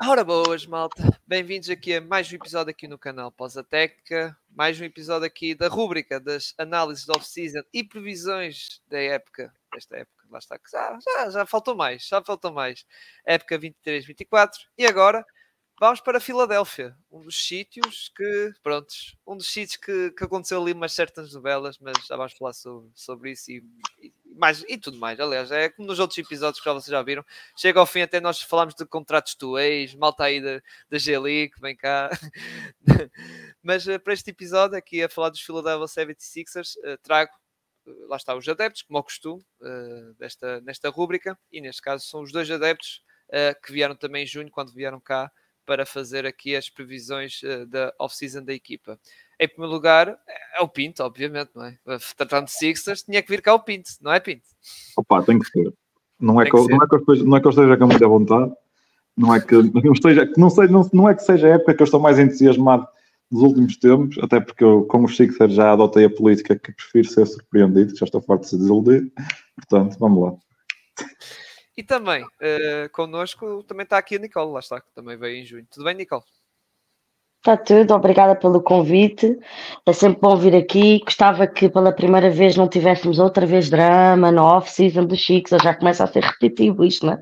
Ora boas, malta. Bem-vindos aqui a mais um episódio aqui no canal Pós-Ateca. Mais um episódio aqui da rúbrica das análises de off-season e previsões da época. Desta época, lá está. Já, já, já faltou mais, já faltou mais. Época 23-24. E agora vamos para Filadélfia. Um dos sítios que, prontos, um dos sítios que, que aconteceu ali umas certas novelas, mas já vamos falar sobre, sobre isso e, e mais, e tudo mais. Aliás, é como nos outros episódios que já vocês já viram. Chega ao fim, até nós falamos de contratos do ex, malta aí da, da G-League, vem cá. Mas uh, para este episódio, aqui a falar dos Philadelphia 76ers, uh, trago, uh, lá está, os adeptos, como ao costume, desta, nesta rúbrica, e neste caso são os dois adeptos que vieram também em junho, quando vieram cá para fazer aqui as previsões da off-season da equipa. Em primeiro lugar, é o Pinto, obviamente, não é? Tratando de Sixers, tinha que vir cá o Pinto, não é Pinto? Opa, tem que ser. Não é, que, que eu, não, é que esteja, não é que eu esteja com muita vontade, não é que não esteja, não, sei, não, não é que seja a época que eu estou mais entusiasmado nos últimos tempos, até porque eu, com os Sixers já adotei a política que prefiro ser surpreendido, já estou forte de se desiludir. Portanto, vamos lá. E também, uh, connosco, também está aqui a Nicole, lá está, que também veio em junho. Tudo bem, Nicole? Está tudo, obrigada pelo convite. É sempre bom vir aqui. Gostava que pela primeira vez não tivéssemos outra vez drama no off-season dos Chics, já começa a ser repetitivo isto, né?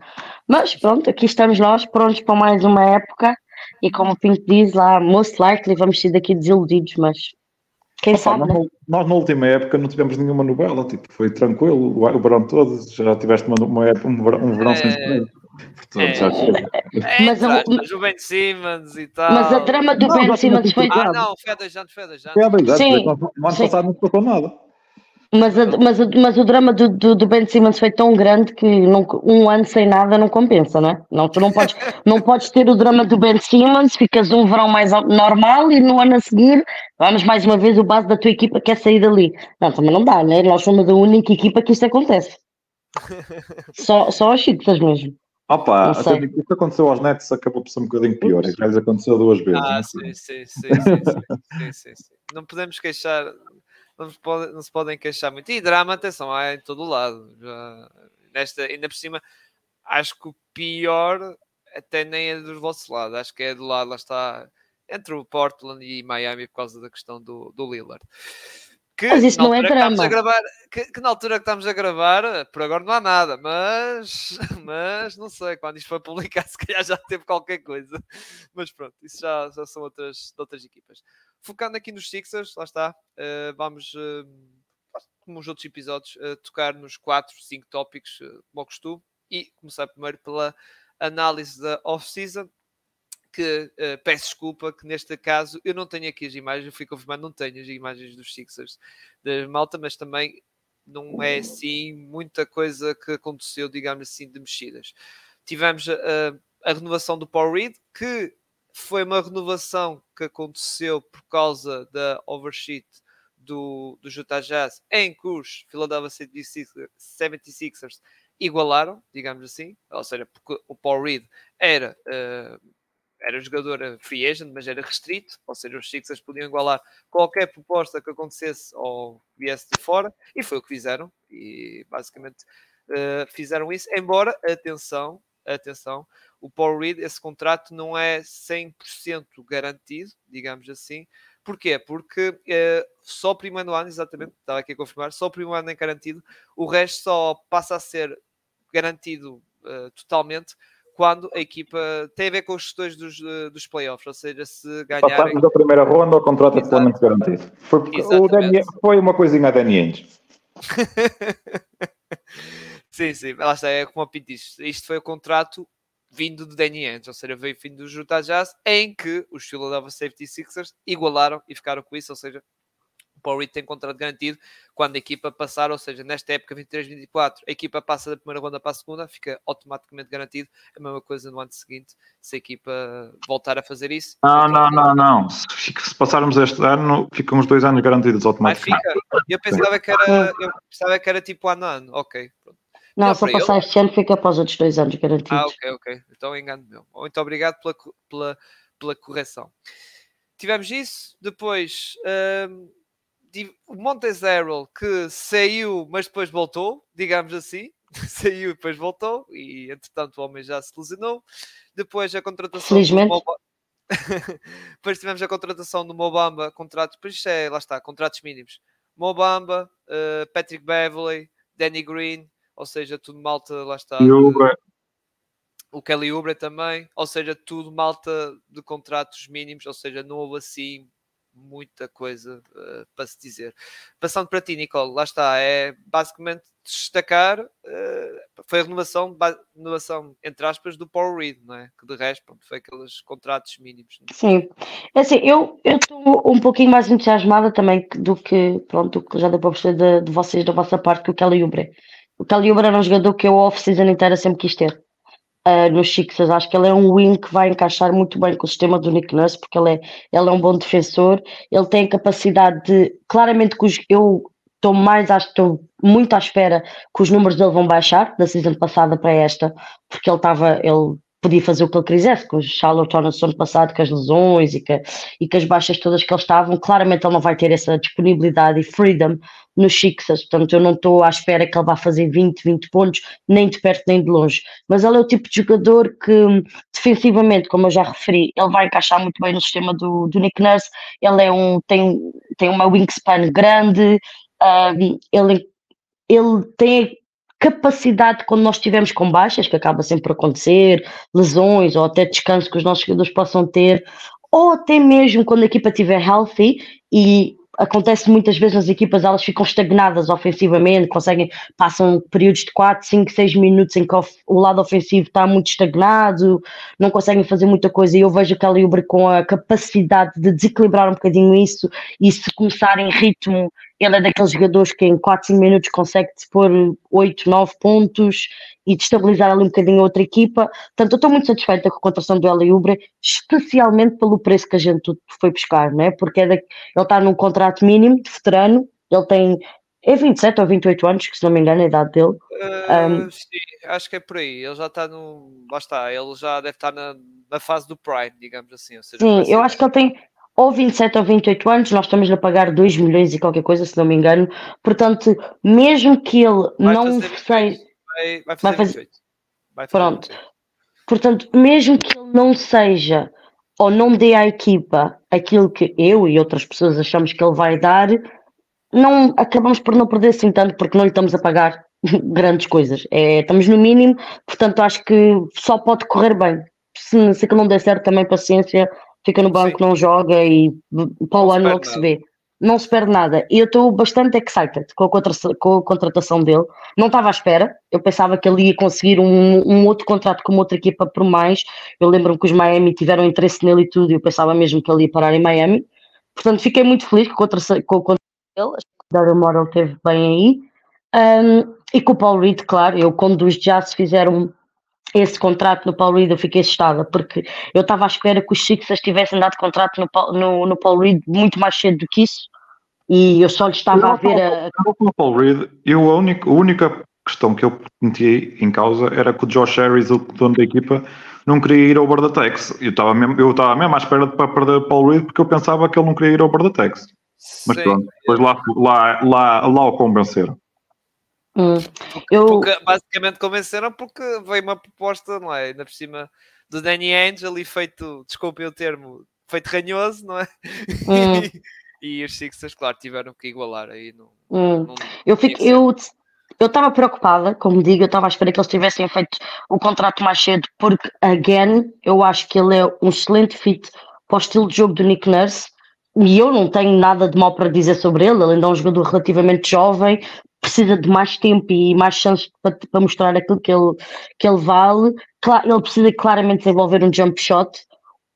Mas pronto, aqui estamos nós, prontos para mais uma época. E como o Pink diz lá, most likely vamos ser daqui desiludidos, mas quem Opa, sabe? Nós, né? nós, na última época não tivemos nenhuma novela, tipo, foi tranquilo, o, o verão todo, já tiveste uma, uma época, um verão, um verão é... sem. Portanto, é, é, mas, mas, o Ben Simmons e tal. Mas a trama do não, Ben Simmons foi. Ah, não, foi dois anos, foi. Foi há dois anos, sim, no ano sim. passado não tocou nada. Mas, a, mas, mas o drama do, do, do, Ben Simmons foi tão grande que não, um ano sem nada não compensa, não é? Não, tu não podes, não podes ter o drama do Ben Simmons, ficas um verão mais normal e no ano a seguir vamos mais uma vez o base da tua equipa quer sair dali. Não, também não dá, né? Nós somos a única equipa que isto acontece. Só, só aos Chicotas mesmo. Opa, até o que aconteceu aos Nets acabou por ser um bocadinho pior. Já lhes aconteceu duas vezes. Ah, sim, sim, sim, sim, sim, sim, Não podemos queixar, não se, pode, não se podem queixar muito. E drama, atenção, há em todo o lado. Já, nesta, ainda por cima, acho que o pior até nem é do vosso lado. Acho que é do lado, lá está, entre o Portland e Miami por causa da questão do, do Lillard. Que, mas isso não é drama. Gravar, que, que, na altura que estamos a gravar, por agora não há nada, mas, mas não sei, quando isto for publicado, se calhar já teve qualquer coisa. Mas pronto, isso já, já são outras, outras equipas. Focando aqui nos Sixers, lá está, uh, vamos, uh, como os outros episódios, uh, tocar nos 4, 5 tópicos, como ao costume, e começar primeiro pela análise da off-season que uh, peço desculpa que neste caso eu não tenho aqui as imagens, eu fui confirmado, não tenho as imagens dos Sixers da Malta, mas também não é assim muita coisa que aconteceu, digamos assim, de mexidas. Tivemos a, a, a renovação do Paul Reed, que foi uma renovação que aconteceu por causa da oversheet do, do Utah Jazz em curso Philadelphia 76ers igualaram, digamos assim, ou seja, porque o Paul Reed era uh, era jogador free agent, mas era restrito, ou seja, os Sixers podiam igualar qualquer proposta que acontecesse ou viesse de fora, e foi o que fizeram, e basicamente uh, fizeram isso, embora, atenção, atenção, o Paul Reed, esse contrato não é 100% garantido, digamos assim, Porquê? Porque uh, só o primeiro ano, exatamente, estava aqui a confirmar, só o primeiro ano é garantido, o resto só passa a ser garantido uh, totalmente quando a equipa tem a ver com os gestores dos, eh, dos playoffs, ou seja, se ganharem... Passamos da primeira ronda, o contrato é totalmente garantido. Foi, o Daniel, foi uma coisinha a Dani sim, sim, lá está, é como a Pinto disse, isto foi o contrato vindo do Danny Ainge, ou seja, veio vindo do Utah Jazz, em que os Philadelphia 76ers igualaram e ficaram com isso, ou seja, Paul Reed tem contrato garantido quando a equipa passar, ou seja, nesta época 23-24, a equipa passa da primeira ronda para a segunda, fica automaticamente garantido. A mesma coisa no ano seguinte, se a equipa voltar a fazer isso. Não, não, não, não. Se, se passarmos este ano, ficam os dois anos garantidos automaticamente. Ah, fica. Eu pensava que era, eu pensava que era tipo ano a ano. Ok, pronto. Não, não se passar ele... este ano fica para os outros dois anos garantidos. Ah, ok, ok. Então engano meu. Muito obrigado pela, pela, pela correção. Tivemos isso, depois. Hum, o Montezero que saiu, mas depois voltou, digamos assim, saiu e depois voltou, e entretanto o homem já se lesionou. Depois a contratação Felizmente. do Mobamba. depois tivemos a contratação do Mobamba, contratos, depois é, lá está, contratos mínimos. Mobamba, uh, Patrick Beverley, Danny Green, ou seja, tudo malta, lá está. E o, o Kelly Oubre também, ou seja, tudo malta de contratos mínimos, ou seja, não houve assim muita coisa uh, para se dizer. Passando para ti, Nicole, lá está, é basicamente destacar, uh, foi a renovação, renovação, entre aspas, do Paul Reed, não é? Que de resto, pronto, foi aqueles contratos mínimos. É? Sim, é assim, eu estou um pouquinho mais entusiasmada também do que, pronto, que já deu para perceber de, de, vocês, da vossa parte, que o Kelly Oubre. O Kelly Oubre era um jogador que eu off-season inteira sempre quis ter uh, nos Sixers. Acho que ele é um wing que vai encaixar muito bem com o sistema do Nick Nurse, porque ele é, ele é um bom defensor. Ele tem a capacidade de. Claramente, eu estou mais, acho estou muito à espera que os números dele vão baixar da season passada para esta, porque ele estava. Ele podia fazer o que ele quisesse, com o Charlotte Hornets ano passado, com as lesões e, que, e com as baixas todas que eles estavam, claramente ele não vai ter essa disponibilidade e freedom nos Sixers, portanto eu não estou à espera que ele vá fazer 20, 20 pontos, nem de perto nem de longe, mas ele é o tipo de jogador que defensivamente, como eu já referi, ele vai encaixar muito bem no sistema do, do Nick Nurse, ele é um, tem, tem uma wingspan grande, um, ele, ele tem capacidade quando nós estivermos com baixas, que acaba sempre por acontecer, lesões ou até descanso que os nossos jogadores possam ter, ou até mesmo quando a equipa estiver healthy e acontece muitas vezes nas equipas, elas ficam estagnadas ofensivamente, conseguem, passam períodos de 4, 5, 6 minutos em que o lado ofensivo está muito estagnado, não conseguem fazer muita coisa, e eu vejo aquela Uber com a capacidade de desequilibrar um bocadinho isso, e se começar em ritmo, ele é daqueles jogadores que em 4, 5 minutos consegue pôr 8, 9 pontos, e destabilizar ali um bocadinho a outra equipa. Portanto, eu estou muito satisfeita com a contratação do Eli Ubre, especialmente pelo preço que a gente foi buscar, não é? Porque é ele está num contrato mínimo de veterano, ele tem é 27 ou 28 anos, que se não me engano é a idade dele. Uh, um, sim, acho que é por aí. Ele já está no. Lá está, ele já deve estar na, na fase do Prime, digamos assim. Seja, sim, eu acho que ele tem ou 27 ou 28 anos, nós estamos a pagar 2 milhões e qualquer coisa, se não me engano. Portanto, mesmo que ele Vai não seja vai, vai fazer, vai fazer... Vai fazer Pronto. Portanto, mesmo que ele não seja ou não dê à equipa aquilo que eu e outras pessoas achamos que ele vai dar, não acabamos por não perder assim tanto porque não lhe estamos a pagar grandes coisas. É, estamos no mínimo, portanto acho que só pode correr bem. Se, se aquilo não der certo, também paciência, fica no banco, Sim. não joga e para o ano logo se vê não se perde nada. E eu estou bastante excited com a, com a, contratação dele. Não estava à espera. Eu pensava que ele ia conseguir um, um outro contrato com uma outra equipa por mais. Eu lembro-me que os Miami tiveram interesse nele e tudo. E eu pensava mesmo que ele ia parar em Miami. Portanto, fiquei muito feliz com, contra, com o contrato dele. Acho que o Daryl Morrow esteve bem aí. Um, e com o Paul Reed, claro, eu quando os Jazz fizeram esse contrato no Paul Reed eu fiquei assustada, porque eu estava à espera que os Sixers tivessem dado contrato no, no, no Paul Reed muito mais cedo do que isso, e eu só lhe estava eu a ver a... o Paul Reed, eu a única, a única questão que eu meti em causa era que o Josh Harris, o dono da equipa, não queria ir ao Borda Tex. Eu estava mesmo, eu estava mesmo à espera para perder o Paul Reed porque eu pensava que ele não queria ir ao Borda Tex. Mas Sim. pronto, depois lá, lá, lá, lá o convenceram. Hum, eu... Porque, basicamente convenceram porque veio uma proposta, não é? Ainda por cima do Danny Angel e feito, desculpem o termo, feito ranhoso, não é? Hum. e, os Sixers, claro, tiveram que igualar aí. No, hum. no, eu fico, eu eu estava preocupada, como digo, eu estava à espera que eles tivessem feito o contrato mais cedo, porque, again, eu acho que ele é um excelente fit para o estilo de jogo do Nick Nurse, e eu não tenho nada de mal para dizer sobre ele, ele ainda é um jogador relativamente jovem, precisa de mais tempo e mais chances para, para mostrar aquilo que ele, que ele vale. Claro, ele precisa claramente desenvolver um jump shot.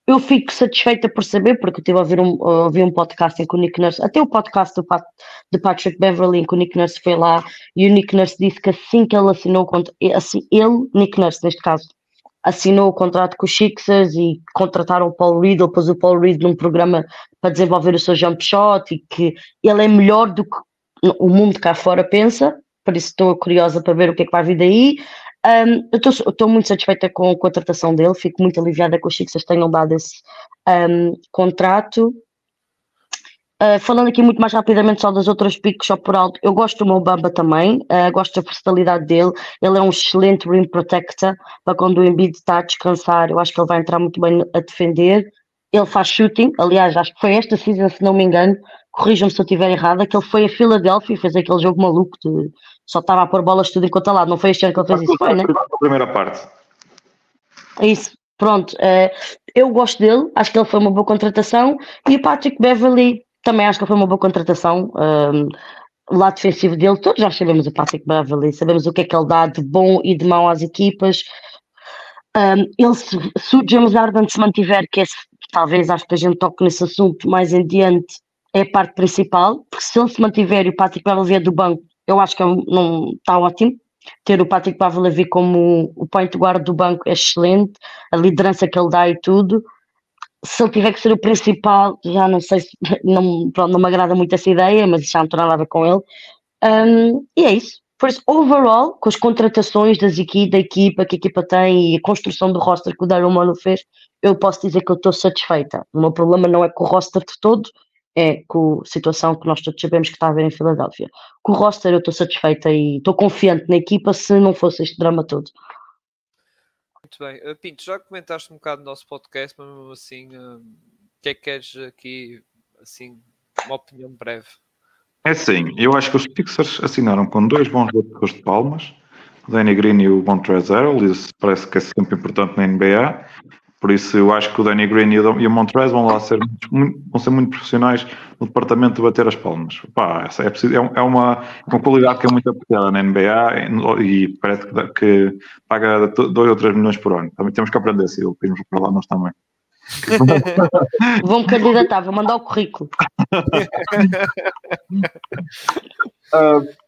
Eu fico satisfeita por saber, porque eu estive a ouvir um, a ouvir um podcast em que o Nick Nurse, até o podcast do, do Patrick Beverly, em que o Nick Nurse foi lá, e o Nick Nurse disse que assim que ele assinou, assim, ele, Nick Nurse neste caso, assinou o contrato com os Sixers e contrataram o Paul Reed, depois o Paul Reed num programa para desenvolver o seu jump shot e que ele é melhor do que o mundo cá fora pensa, por isso estou curiosa para ver o que é que vai vir daí. Um, estou muito satisfeita com a contratação dele, fico muito aliviada que os Sixers tenham dado esse um, contrato. Uh, falando aqui muito mais rapidamente só das outras picks só por alto, eu gosto do Mobamba também, uh, gosto da versatilidade dele, ele é um excelente rim protector para quando o Embiid está a descansar, eu acho que ele vai entrar muito bem a defender, ele faz shooting, aliás acho que foi esta season se não me engano, corrijam-me se eu estiver errada, que ele foi a Filadélfia e fez aquele jogo maluco de só estava a pôr bolas tudo enquanto lado, não foi este ano que ele fez isso, foi, né? A primeira parte. Isso, pronto, uh, eu gosto dele, acho que ele foi uma boa contratação e o Patrick Beverly também acho que foi uma boa contratação. Um, lado defensivo dele, todos já sabemos o Patrick Beverly, sabemos o que é que ele dá de bom e de mau às equipas. Um, ele, se, se, o James Harden se mantiver, que é, talvez acho que a gente toque nesse assunto mais em diante, é a parte principal, porque se ele se mantiver e o Patrick vier do banco, eu acho que é não está ótimo. Ter o Patrick Beverly como o point guard do banco é excelente, a liderança que ele dá e tudo se ele tiver que ser o principal, já não sei se não, pronto, não me agrada muito essa ideia, mas já não tem nada com ele. Um, e é isso. Por isso, overall, com as contratações das equi da equipa que a equipa tem e a construção do roster que o Daryl Mano fez, eu posso dizer que eu estou satisfeita. O meu problema não é com o roster de todo, é com a situação que nós todos sabemos que está a haver em Filadélfia. Com o roster eu estou satisfeita e estou confiante na equipa se não fosse este drama todo. Muito bem. Uh, Pinto, já comentaste um bocado no nosso podcast, mas mesmo assim, uh, o que é que queres aqui, assim, uma opinião breve? É sim, eu acho que os Pixars assinaram com dois bons jogadores de palmas, o Danny Green e o Montrezl Harrell, isso parece que é sempre importante na NBA, por isso eu acho que o Danny Green e o Montrez vão lá ser muito, vão ser muito profissionais no departamento de bater as palmas. Pá, é, preciso, é, é uma, uma qualidade que é muito apreciada na NBA e parece que, que paga 2 ou 3 milhões por ano. Também temos que aprender, se eu pedimos para lá nós também. Vou-me candidatar, vou mandar o currículo. uh,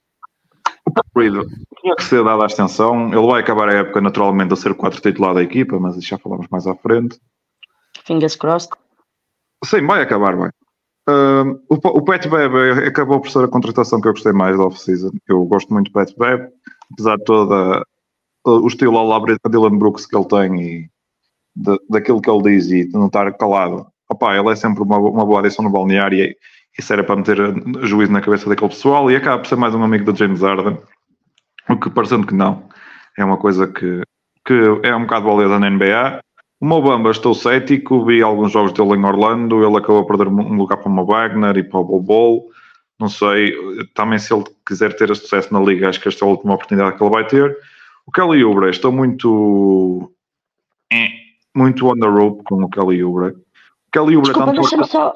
o Reed tinha que ser dada a extensão. Ele vai acabar a época naturalmente a ser o 4 titular da equipa, mas isso já falamos mais à frente. Fingers crossed. Sim, vai acabar, vai. Uh, o, o Pat Bebe acabou por ser a contratação que eu gostei mais da off-season. Eu gosto muito do Pat Bebe, apesar de toda o estilo ao Dylan Brooks que ele tem e de, daquilo que ele diz e de não estar calado. Opa, ele é sempre uma, uma boa adição no balneário e isso era para meter juízo na cabeça daquele pessoal e acaba por ser mais um amigo do James Harden, o que parecendo que não, é uma coisa que, que é um bocado valida na NBA. O Mobamba estou cético, vi alguns jogos dele em Orlando, ele acabou a perder um lugar para o Mo Wagner e para o Bol. Não sei, também se ele quiser ter sucesso na liga, acho que esta é a última oportunidade que ele vai ter. O Kelly Oubre, estou muito eh, muito on the rope com o Kelly Oubre. O Kelly Oubre Desculpa, deixa-me só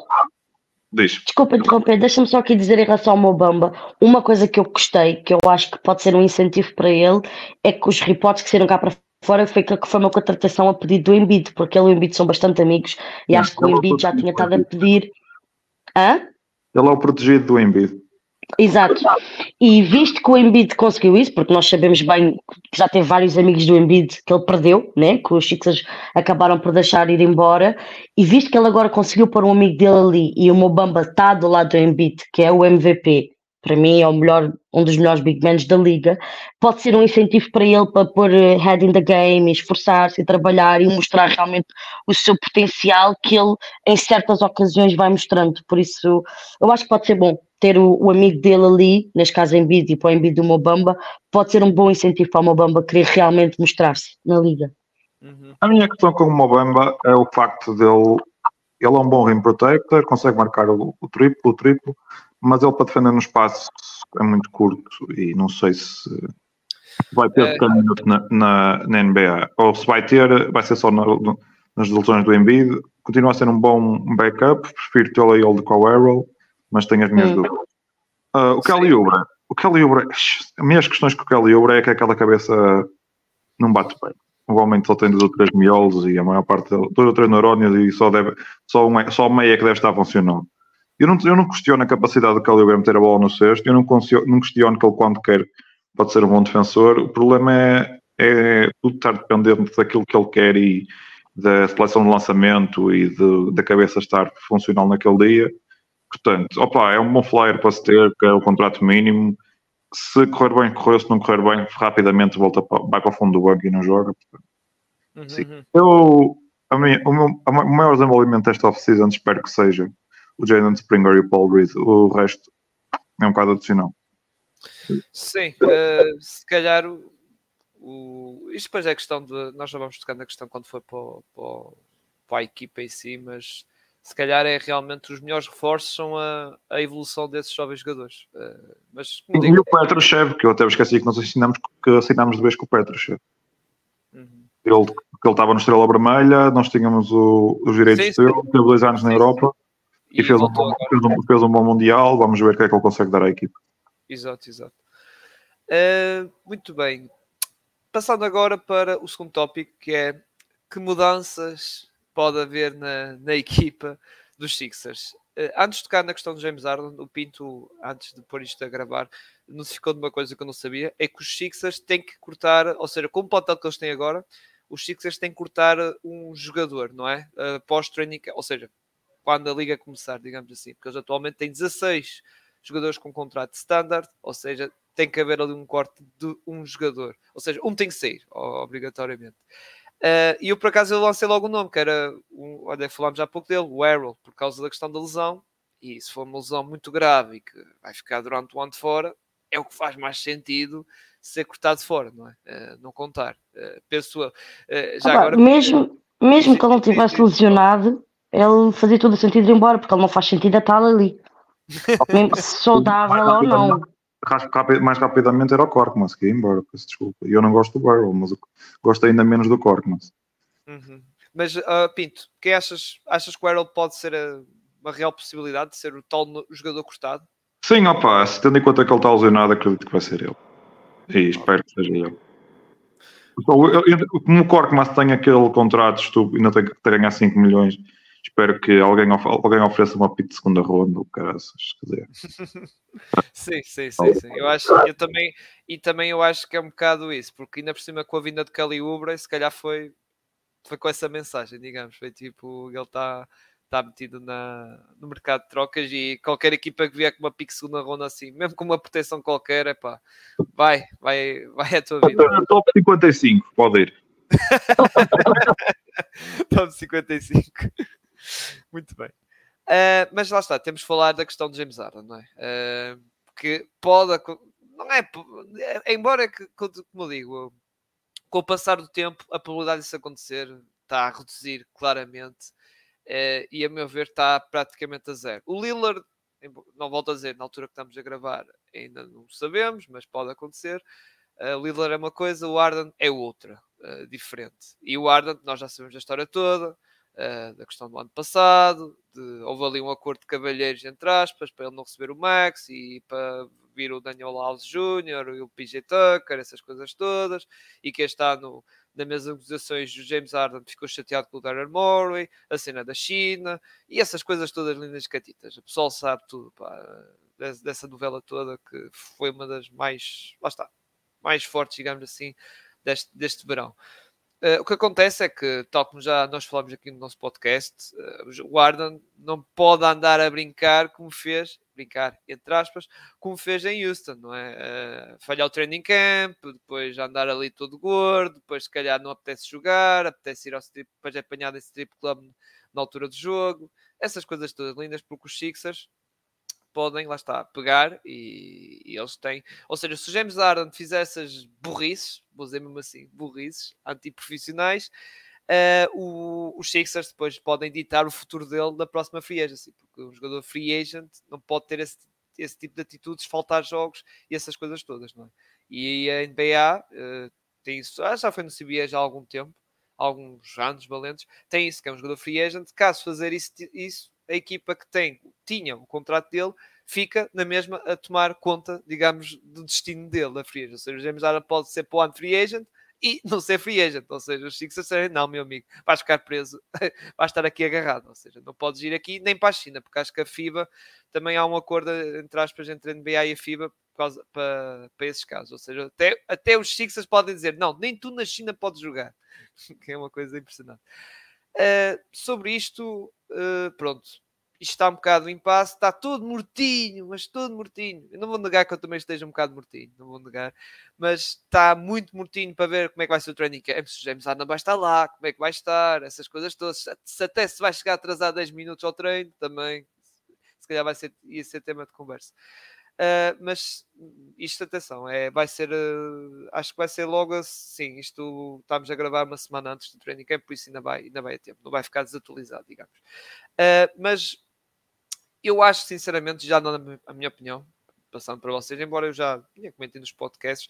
Diz. Desculpa interromper, deixa-me só aqui dizer em relação ao Mobamba, uma coisa que eu gostei, que eu acho que pode ser um incentivo para ele, é que os reportes que saíram cá para fora foi que foi uma contratação a pedido do Embiid, porque ele e o Embiid são bastante amigos, e acho que o Embiid já tinha estado a pedir... Hã? Ele é o protegido do Embiid. Exato. E visto que o Embiid conseguiu isso, porque nós sabemos bem que já teve vários amigos do Embiid que ele perdeu, né? que os Sixers acabaram por deixar ir embora, e visto que ele agora conseguiu pôr um amigo dele ali e o Mobamba está do lado do Embiid, que é o MVP, para mim é o melhor, um dos melhores big men da liga, pode ser um incentivo para ele para pôr eh, head in the game, esforçar-se trabalhar e mostrar realmente o seu potencial que ele em certas ocasiões vai mostrando. Por isso, eu acho que pode ser bom ter o, o amigo dele ali, neste caso em Embiid e para o Embiid do Mobamba, pode ser um bom incentivo para o Mobamba querer realmente mostrar-se na liga. Uhum. A minha questão com o Mobamba é o facto dele, ele é um bom rim protector, consegue marcar o, o triplo, o triplo, mas ele para defender no espaço é muito curto e não sei se vai ter é... caminho na, na, na, NBA, ou se vai ter, vai ser só no, nas lesões do Embiid, continua a ser um bom backup, prefiro tê-lo aí do que o Arrow, mas tenho as minhas hum. dúvidas. Uh, o Kelly Oubre, o Kelly Oubre, as minhas questões com o Kelly Oubre é que aquela cabeça não bate bem. O homem só tem dois ou três miolos e a maior parte, dois ou três neurónios e só, deve, só, um, só meia é que deve estar funcionando. Eu não, eu não questiono a capacidade do Kelly Oubre meter a bola no cesto, eu não, não questiono que ele quando quer pode ser um bom defensor. O problema é, é tudo estar dependente daquilo que ele quer e da seleção de lançamento e de, da cabeça estar funcional naquele dia Portanto, opa, é um bom flyer para se ter, que é o contrato mínimo. Se correr bem, correu. Se não correr bem, rapidamente volta para, vai para o fundo do banco e não joga. Uhum. Sim. Eu, a minha, o, meu, o maior desenvolvimento desta off-season espero que seja o Jaden Springer e o Paul Reed. O resto é um bocado adicional. Sim, uh, se calhar o, o, isto depois é questão de. Nós já vamos tocar na questão quando for para, para, para a equipa em si, mas se calhar é realmente os melhores reforços são a, a evolução desses jovens jogadores. Uh, mas, digo, e o Petrushev, que eu até esqueci que nós assinamos, que assinámos de vez com o Petrushev. Uhum. Ele, que ele estava no Estrela Vermelha, nós tínhamos o, os direitos sim, dele, teve dois anos sim, na Europa e, e fez, um bom, fez, um, fez, um, bom Mundial. Vamos ver o que é que ele consegue dar à equipe. Exato, exato. Uh, muito bem. Passando agora para o segundo tópico, que é que mudanças pode haver na, na equipa dos Sixers. Uh, antes de tocar na questão do James Harden, o Pinto, antes de pôr isto a gravar, notificou de uma coisa que eu não sabia: é que os Sixers têm que cortar, ou seja, com o plantel que eles têm agora, os Sixers têm que cortar um jogador, não é? Uh, Pós-training, ou seja, quando a liga começar, digamos assim, porque eles atualmente têm 16 jogadores com contrato standard, ou seja, tem que haver ali um corte de um jogador, ou seja, um tem que sair, obrigatoriamente. Uh, e eu, por acaso, eu lancei logo o nome, que era, um, olha, falámos há pouco dele, o Errol, por causa da questão da lesão. E se for uma lesão muito grave e que vai ficar durante o ano de fora, é o que faz mais sentido ser cortado fora, não é? Uh, não contar. Uh, penso uh, já agora... Mesmo, mesmo que ele não tivesse lesionado, ele fazia todo o sentido de ir embora, porque ele não faz sentido a estar ali. Mesmo saudável ou não mais rapidamente era o Corkmas que ia embora, peço desculpa. Eu não gosto do Barrel, mas gosto ainda menos do Corkmas. Uhum. Mas, uh, Pinto, que achas, achas que o Errol pode ser a, uma real possibilidade de ser o tal jogador cortado? Sim, opa, se tendo em conta que ele está lesionado, acredito que vai ser ele. E espero que seja ele. Como o Corkmas tem aquele contrato estúpido, ainda tem que ganhar 5 milhões espero que alguém, of alguém ofereça uma pit de segunda ronda, o caraças, quer dizer. sim, sim, sim, sim. Eu acho eu também, e também eu acho que é um bocado isso, porque ainda por cima com a vinda de Kelly Oubre, se calhar foi, foi com essa mensagem, digamos, foi tipo, ele está está metido na, no mercado de trocas e qualquer equipa que vier com uma pique segunda ronda assim, mesmo com uma proteção qualquer, é pá, vai, vai, vai a tua vida. Top 55, pode ir. Top 55. Muito bem. Uh, mas lá está, temos de falar da questão de James Harden, não é? Uh, que pode. Não é. é embora, que, como eu digo, com o passar do tempo, a probabilidade disso acontecer está a reduzir claramente. Uh, e a meu ver, está praticamente a zero. O Lillard, não volto a dizer, na altura que estamos a gravar, ainda não sabemos, mas pode acontecer. Uh, o Lillard é uma coisa, o Arden é outra, uh, diferente. E o Arden, nós já sabemos a história toda uh, da questão do ano passado, de, houve ali um acordo de cavalheiros, entre aspas, para ele não receber o Max e para vir o Daniel Alves Jr. e o PJ Tucker, essas coisas todas, e que este ano, na mesa de negociações, o James Harden ficou chateado com o Darren Morley, a cena da China, e essas coisas todas lindas catitas. O pessoal sabe tudo, pá, dessa novela toda, que foi uma das mais, lá está, mais fortes, digamos assim, deste, deste verão. Uh, o que acontece é que, tal como já nós falamos aqui no nosso podcast, uh, o Arden não pode andar a brincar como fez, brincar entre aspas, como fez em Houston, não é? Uh, falhar o training camp, depois andar ali todo gordo, depois se calhar não apetece jogar, apetece ir ao strip, depois é apanhado em strip club na altura do jogo, essas coisas todas lindas, porque os Sixers podem, lá está, pegar e, e, eles têm. Ou seja, se o James Harden fizer essas burrices, vou dizer mesmo assim, burrices antiprofissionais, uh, o, os Sixers depois podem ditar o futuro dele na próxima free agency, porque um jogador free agent não pode ter esse, esse tipo de atitudes, faltar jogos e essas coisas todas, não é? E a NBA uh, eh, tem isso, ah, já foi no CBA já há algum tempo, alguns anos valentes, tem isso, que é um jogador free agent, caso fazer isso, isso a equipa que tem, tinha o contrato dele fica na mesma a tomar conta, digamos, do destino dele da free agent. Ou seja, o James Harden pode ser para o free agent e não ser free agent. Ou seja, os Sixers disserem, não, meu amigo, vais ficar preso, vais estar aqui agarrado. Ou seja, não podes ir aqui nem para a China, porque acho que a FIBA também há um acordo, entre aspas, entre a NBA e a FIBA para, para esses casos. Ou seja, até, até os Sixers podem dizer, não, nem tu na China podes jogar. que é uma coisa impressionante. Uh, sobre isto, uh, pronto, isto está um bocado em impasse, está todo mortinho, mas todo mortinho. Eu não vou negar que eu também esteja um bocado mortinho, não vou negar, mas está muito mortinho para ver como é que vai ser o training camp, se o James Harden vai estar lá, como é que vai estar, essas coisas todas. Se até se vai chegar atrasado 10 minutos ao treino, também calhar vai ser, ia ser tema de conversa. Uh, mas isto, atenção, é, vai ser, uh, acho que vai ser logo assim. Isto estamos a gravar uma semana antes do training camp, por isso ainda vai, ainda vai a tempo, não vai ficar desatualizado, digamos. Uh, mas eu acho, sinceramente, já na a minha opinião, passando para vocês, embora eu já tinha comentado nos podcasts,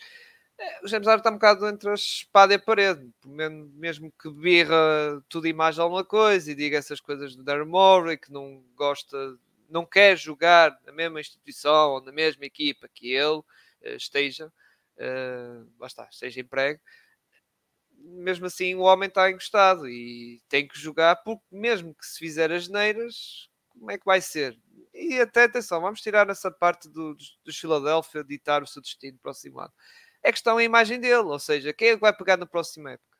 o James Harden está um bocado entre a espada e a parede, mesmo que birra tudo e mais alguma coisa e diga essas coisas do Darren Morey, que não gosta não quer jogar na mesma instituição ou na mesma equipa que ele uh, esteja, uh, está, esteja emprego, mesmo assim o homem está encostado e tem que jogar, porque mesmo que se fizer as neiras, como é que vai ser? E até atenção, vamos tirar essa parte do, do, Philadelphia ditar o seu destino próximo ano. É questão a imagem dele, ou seja, quem é que vai pegar na próxima época?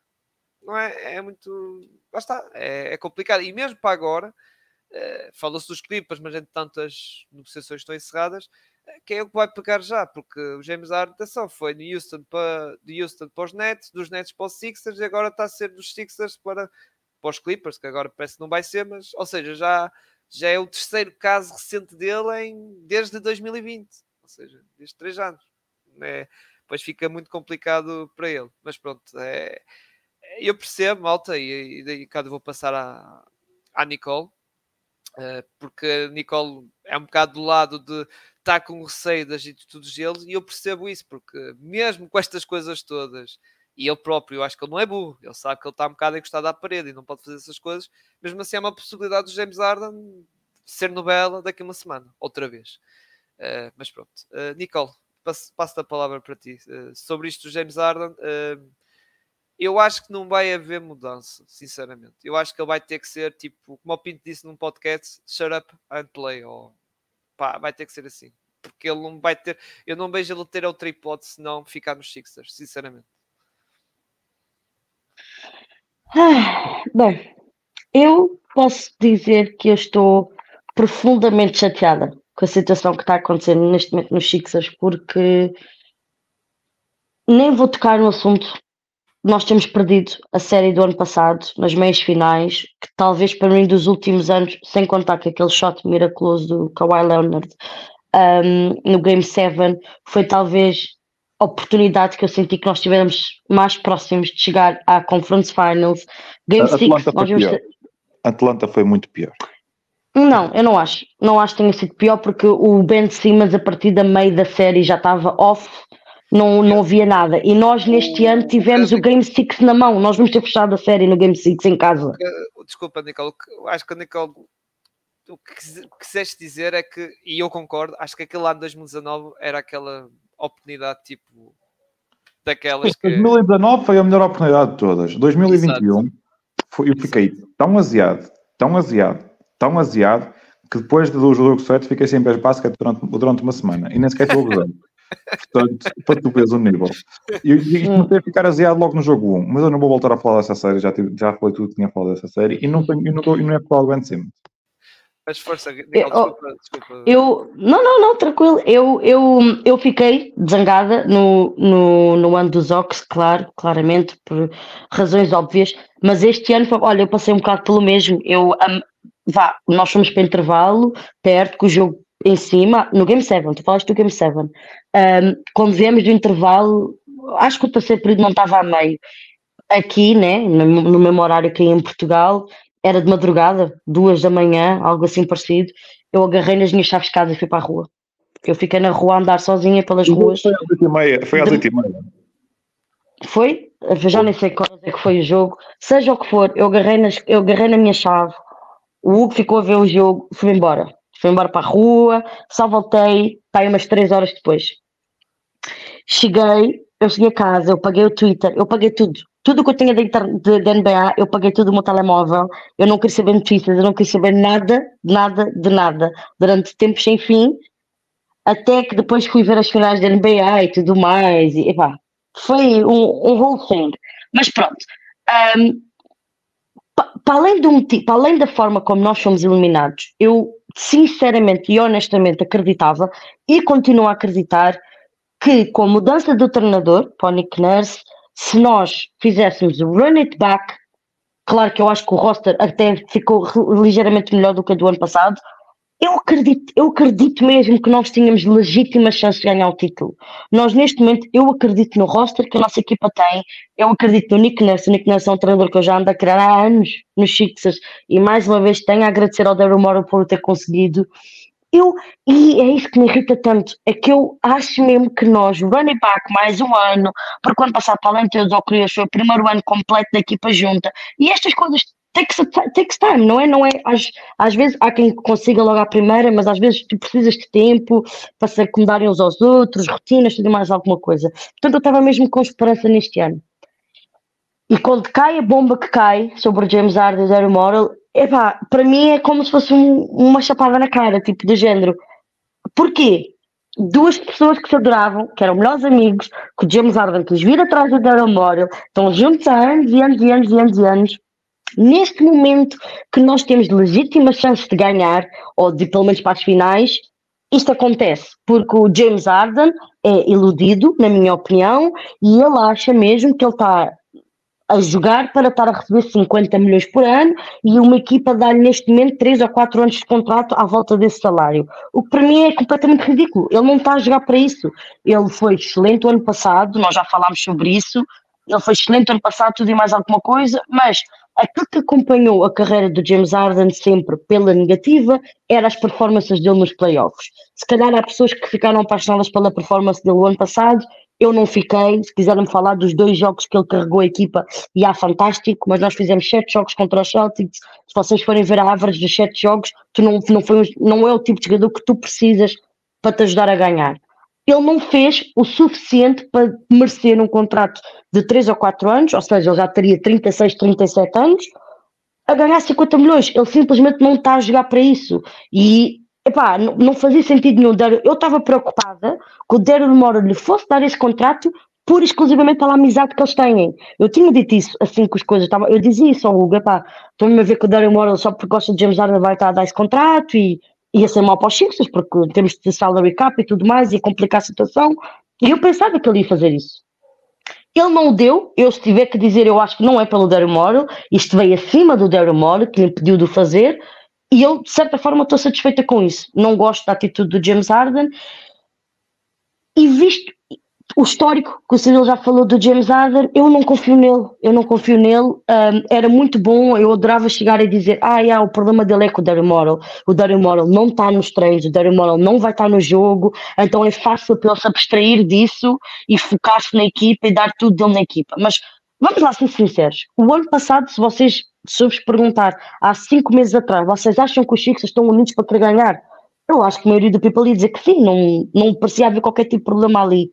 Não é, é muito. Está, é, é complicado. E mesmo para agora, Uh, Fala-se dos Clippers, mas entretanto as negociações estão encerradas. Uh, quem é o que vai pegar já? Porque o James Harden atenção, foi de Houston, para, de Houston para os Nets, dos Nets para os Sixers e agora está a ser dos Sixers para, para os Clippers, que agora parece que não vai ser, mas ou seja, já, já é o terceiro caso recente dele em, desde 2020, ou seja, desde três anos. É, depois fica muito complicado para ele, mas pronto, é, eu percebo, malta, e, e daí cada vou passar à, à Nicole porque a Nicole é um bocado do lado de estar tá com receio das atitudes deles e eu percebo isso, porque mesmo com estas coisas todas, e ele próprio, eu acho que ele não é burro, ele sabe que ele está um bocado encostado à parede e não pode fazer essas coisas, mesmo assim é uma possibilidade do James Harden ser novela daqui a uma semana, outra vez. Uh, mas pronto, uh, Nicole, passo, passo a palavra para ti. sobre isto do James Harden, eu acho que não vai haver mudança, sinceramente. Eu acho que ele vai ter que ser tipo, como o Pinto disse num podcast, shut up and play, ou pá, vai ter que ser assim. Porque ele não vai ter, eu não vejo ele ter outra hipótese senão ficar nos Sixers, sinceramente. Ah, bem, eu posso dizer que eu estou profundamente chateada com a situação que está acontecendo neste momento nos Sixers, porque nem vou tocar no assunto nós temos perdido a série do ano passado, nas meias finais, que talvez para mim dos últimos anos, sem contar que aquele shot miraculoso do Kawhi Leonard um, no Game 7 foi talvez a oportunidade que eu senti que nós estivemos mais próximos de chegar à Conference Finals. Game 6, nós vamos ter... Atlanta foi muito pior. Não, eu não acho. Não acho que tenha sido pior porque o Ben Simmons a partir da meio da série já estava off não, não havia nada. E nós neste ano tivemos o Game 6 na mão, nós vamos ter fechado a série no Game 6 em casa. Desculpa, Nicole, acho que a Nicole o que quiseste dizer é que, e eu concordo, acho que aquele ano de 2019 era aquela oportunidade tipo daquelas que. 2019 foi a melhor oportunidade de todas. 2021 foi, eu fiquei tão aziado, tão aziado, tão aziado que depois do jogo 7 fiquei sem pés basquete durante, durante uma semana e nem sequer estou jogando. Portanto, para tu veres o nível. E isto comecei a ficar aziado logo no jogo 1, mas eu não vou voltar a falar dessa série, já, tive, já falei tudo que tinha falado dessa série e não, tenho, e não, e não é falar do Ben Simmons. Mas força, Nicole, desculpa, desculpa. Eu, não, não, não, tranquilo. Eu, eu, eu fiquei zangada no, no, no ano dos Ox, claro, claramente, por razões óbvias, mas este ano, olha, eu passei um bocado pelo mesmo. Eu, um, vá, nós fomos para intervalo, perto, que o jogo em cima, no Game 7, tu falaste do Game 7, um, quando viemos do intervalo, acho que o terceiro período não estava a meio. Aqui, né, no, no mesmo horário que em Portugal, era de madrugada, duas da manhã, algo assim parecido. Eu agarrei nas minhas chaves de casa e fui para a rua. Eu fiquei na rua a andar sozinha pelas ruas. Foi às oito e meia. Foi às oito e meia. Foi? Eu já nem sei qual é que foi o jogo. Seja o que for, eu agarrei, nas, eu agarrei na minha chave. O Hugo ficou a ver o jogo, fui embora. Fui embora para a rua, só voltei, para umas três horas depois. Cheguei, eu cheguei a casa, eu paguei o Twitter, eu paguei tudo. Tudo que eu tinha de, NBA, eu paguei tudo no meu telemóvel. Eu não queria saber notícias, eu não queria saber nada, nada, de nada. Durante tempos sem fim, até que depois fui ver as finais da NBA e tudo mais. E, epá, foi um, um whole thing. Mas pronto. Um, para além, do para além da forma como nós fomos eliminados, eu sinceramente e honestamente acreditava e continuo a acreditar que com a mudança do treinador, para o Nick Nurse, se nós fizéssemos o run it back, claro que eu acho que o roster até ficou ligeiramente melhor do que o do ano passado, eu acredito, eu acredito mesmo que nós tínhamos legítimas chances de ganhar o título. Nós, neste momento, eu acredito no roster que a nossa equipa tem, eu acredito no Nick Nurse. O Nick Nurse é um treinador que eu já ando a criar há anos nos Sixers e mais uma vez tenho a agradecer ao Daryl Morrow por ter conseguido. Eu, e é isso que me irrita tanto, é que eu acho mesmo que nós, running back mais um ano, porque o ano passado, para além de ter os foi o primeiro ano completo da equipa junta, e estas coisas takes, takes time, não é? Não é às, às vezes há quem consiga logo à primeira, mas às vezes tu precisas de tempo para se acomodarem uns aos outros, rotinas, tudo mais alguma coisa. Portanto, eu estava mesmo com esperança neste ano. E quando cai a bomba que cai sobre o James Harden e o Daryl Morrell, epá, para mim é como se fosse um, uma chapada na cara, tipo, de género. Porquê? Duas pessoas que se adoravam, que eram melhores amigos, que o James Harden quis vir atrás do Daryl Morrell, estão juntos há anos e anos e anos e anos e anos, neste momento que nós temos legítimas chances de ganhar, ou de pelo menos para as finais, isto acontece porque o James Harden é iludido, na minha opinião, e ele acha mesmo que ele está a jogar para estar a receber 50 milhões por ano e uma equipa dá-lhe neste momento 3 ou 4 anos de contrato à volta desse salário. O que para mim é completamente ridículo. Ele não está a jogar para isso. Ele foi excelente o ano passado, nós já falámos sobre isso. Ele foi excelente o ano passado, tudo e mais alguma coisa, mas aquilo que acompanhou a carreira do James Harden sempre pela negativa era as performances dele nos playoffs. Se calhar há pessoas que ficaram apaixonadas pela performance dele o ano passado, eu não fiquei. Se quiserem falar dos dois jogos que ele carregou a equipa, e há fantástico, mas nós fizemos sete jogos contra os Celtics. Se vocês forem ver a average dos sete jogos, tu não, não, foi, não é o tipo de jogador que tu precisas para te ajudar a ganhar ele não fez o suficiente para merecer um contrato de 3 ou 4 anos, ou seja, ele já teria 36, 37 anos, a ganhar 50 milhões. Ele simplesmente não está a jogar para isso. E, epá, não, fazia sentido nenhum. Eu estava preocupada que o Daryl Morey lhe fosse dar esse contrato pura e exclusivamente pela amizade que eles têm. Eu tinha dito isso assim que as coisas estavam. Eu dizia isso ao Hugo, epá, estou-me a ver que o Daryl Morey só porque gosta de James Harden vai estar a dar esse contrato e ia ser mal para os Sixers, porque temos de salary cap e tudo mais, ia complicar a situação. E eu pensava que ele ia fazer isso. Ele não deu, eu se tiver que dizer, eu acho que não é pelo Daryl Morey, isto veio acima do Daryl Morey, que lhe impediu de o fazer, e eu, de certa forma, estou satisfeita com isso. Não gosto da atitude do James Harden, e visto, o histórico que o Cyril já falou do James Harden, eu não confio nele, eu não confio nele, um, era muito bom, eu adorava chegar e dizer, ah, yeah, o problema dele é com o Daryl Morrow, o Daryl Morrow não está nos treinos, o Daryl Morrow não vai estar no jogo, então é fácil para ele se abstrair disso e focar-se na equipa e dar tudo dele na equipa, mas vamos lá ser sinceros, o ano passado, se vocês, se eu vos perguntar, há cinco meses atrás, vocês acham que os Chiefs estão unidos para querer ganhar? Eu acho que a maioria do people ia dizer que sim, não, não parecia haver qualquer tipo de problema ali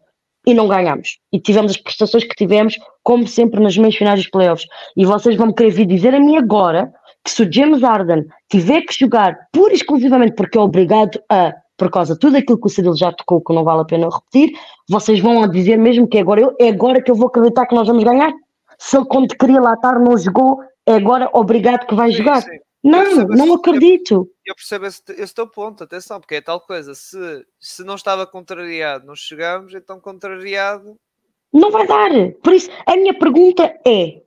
e não ganhamos. E tivemos as prestações que tivemos, como sempre, nas meias finais dos playoffs. E vocês vão querer vir dizer a mim agora que se o James Harden tiver que jogar pura e exclusivamente porque é obrigado a, por causa de tudo aquilo que o Cyril já tocou, que não vale a pena repetir, vocês vão a dizer mesmo que é agora, eu, é agora que eu vou acreditar que nós vamos ganhar? Se ele, quando queria lá estar, não jogou, é agora obrigado que vai sim, jogar? Sim. Não, não acredito. Eu percebo esse, esse teu ponto, atenção, porque é tal coisa. Se, se não estava contrariado, não chegamos, então contrariado. Não vai dar. Por isso, a minha pergunta é: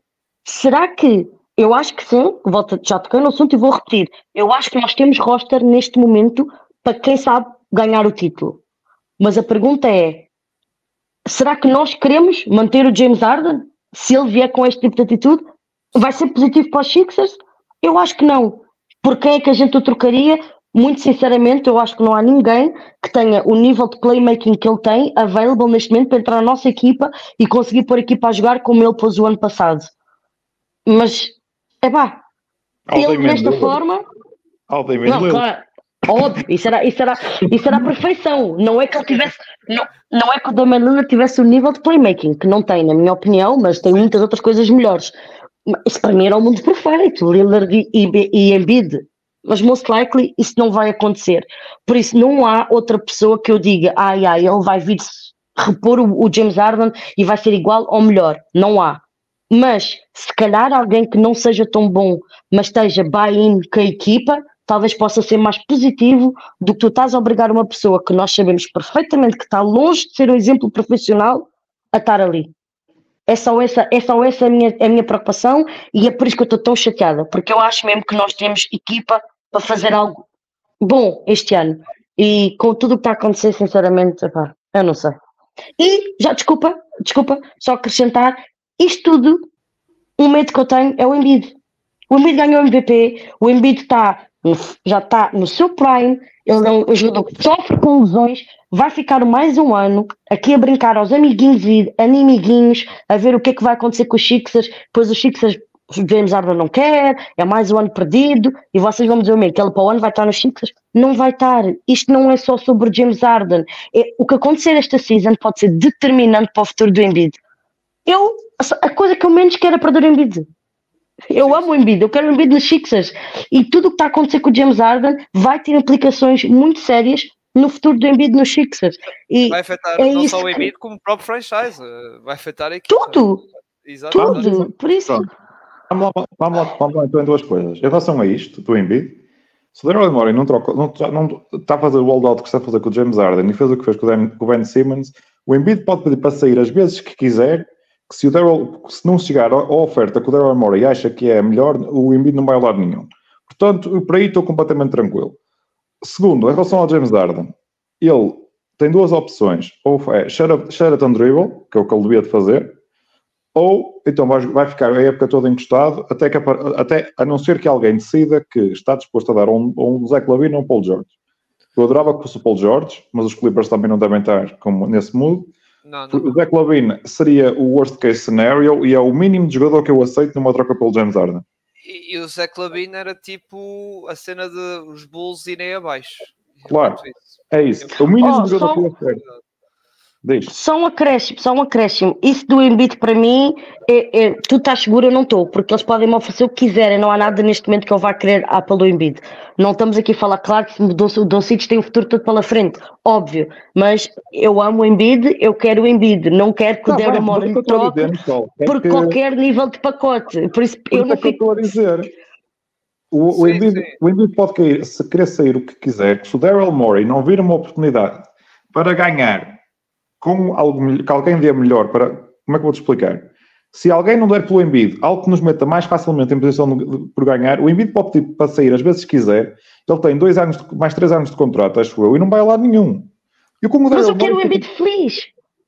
será que. Eu acho que sim, volta, já toquei no assunto e vou repetir. Eu acho que nós temos roster neste momento para quem sabe ganhar o título. Mas a pergunta é: será que nós queremos manter o James Harden? Se ele vier com este tipo de atitude, vai ser positivo para os Sixers? Eu acho que não. Por quem é que a gente o trocaria? Muito sinceramente, eu acho que não há ninguém que tenha o nível de playmaking que ele tem available neste momento para entrar na nossa equipa e conseguir pôr a equipa a jogar como ele pôs o ano passado. Mas, é pá, ele desta forma. Não, claro, óbvio, isso era, isso, era, isso era a perfeição. Não é que ele tivesse. Não, não é que o Damian Lillard tivesse o nível de playmaking, que não tem, na minha opinião, mas tem muitas outras coisas melhores. Isso para mim era o mundo perfeito, Lillard e, e, Embiid. Mas most likely isso não vai acontecer. Por isso não há outra pessoa que eu diga, ai ai, ele vai vir repor o, o James Harden e vai ser igual ou melhor. Não há. Mas se calhar alguém que não seja tão bom, mas esteja buy-in com a equipa, talvez possa ser mais positivo do que tu estás a obrigar uma pessoa que nós sabemos perfeitamente que está longe de ser um exemplo profissional a estar ali. É só essa, é só essa a, minha, a minha preocupação e é por isso que eu estou tão chateada, porque eu acho mesmo que nós temos equipa para fazer algo bom este ano. E com tudo o que está a acontecer, sinceramente, epá, eu não sei. E, já, desculpa, desculpa, só acrescentar, isto tudo, o medo que eu tenho é o Embiid. O Embiid ganhou o MVP, o Embiid está já está no seu prime, ele é um jogador que sofre com lesões, vai ficar mais um ano aqui a brincar aos amiguinhos e animiguinhos, a ver o que é que vai acontecer com os Sixers, depois os Sixers James Harden não quer, é mais um ano perdido, e vocês vão dizer o mesmo, que ele para o ano vai estar nos Sixers? Não vai estar. Isto não é só sobre James Harden. É, o que acontecer esta season pode ser determinante para o futuro do Embiid. Eu, a coisa que eu menos quero é perder o Embiid. Eu amo o Embiid, eu quero o Embiid nos Sixers. E tudo o que está a acontecer com o James Harden vai ter implicações muito sérias no futuro do Embiid nos Sixers. E vai afetar é não só o Embiid, que... como o próprio franchise. Vai afetar a. Tudo! Exatamente. Tudo! Por isso... Vamos lá, vamos lá, vamos lá então em duas coisas. Em relação a isto, do Embiid, se o Daryl Morey não, troca, não, não está a fazer o holdout que está a fazer com o James Harden e fez o que fez com o Ben Simmons, o Embiid pode pedir para sair as vezes que quiser que se, o Daryl, se não chegar à oferta que o Daryl Morey acha que é melhor, o Embiid não vai ao lado nenhum. Portanto, por aí estou completamente tranquilo. Segundo, em relação ao James Harden, ele tem duas opções. Ou é and dribble, que é o que ele devia de fazer, ou então vai, vai ficar a época toda encostado, até, que, até a não ser que alguém decida que está disposto a dar um, um Zach Lavine ou um Paul George. Eu adorava que fosse o Paul George, mas os Clippers também não devem estar como nesse mood. Não, não. O Zach Lavine seria o worst case scenario e é o mínimo de jogador que eu aceito numa troca pelo James Harden. E, e o Zach Lavine era tipo a cena de os Bulls irem abaixo. Claro, é isso. O mínimo oh, jogador só... que Deixa. Só um acréscimo, só um acréscimo. Isso do Embiid para mim, é, é, tu estás seguro, eu não estou, porque eles podem me oferecer o que quiserem, não há nada neste momento que eu vá querer a pelo Embiid. Não estamos aqui a falar, claro que o Doncic tem o futuro todo pela frente, óbvio, mas eu amo o Embiid, eu quero o Embiid, não quero que o Daryl Morey me troque por que... qualquer nível de pacote. Por isso, por eu não é fico... O, o, sim, Embiid, sim. o Embiid pode cair, se querer sair o que quiser, se o Daryl Morey não vir uma oportunidade para ganhar com algo que alguém dê melhor para. Como é que vou te explicar? Se alguém não der pelo Embiid, algo que nos meta mais facilmente em posição de, por ganhar, o Embiid pode pedir para sair às vezes quiser. Ele tem dois anos, de, mais três anos de contrato, acho eu, e não vai a lado nenhum. Eu, como Mas eu quero o Embiid feliz.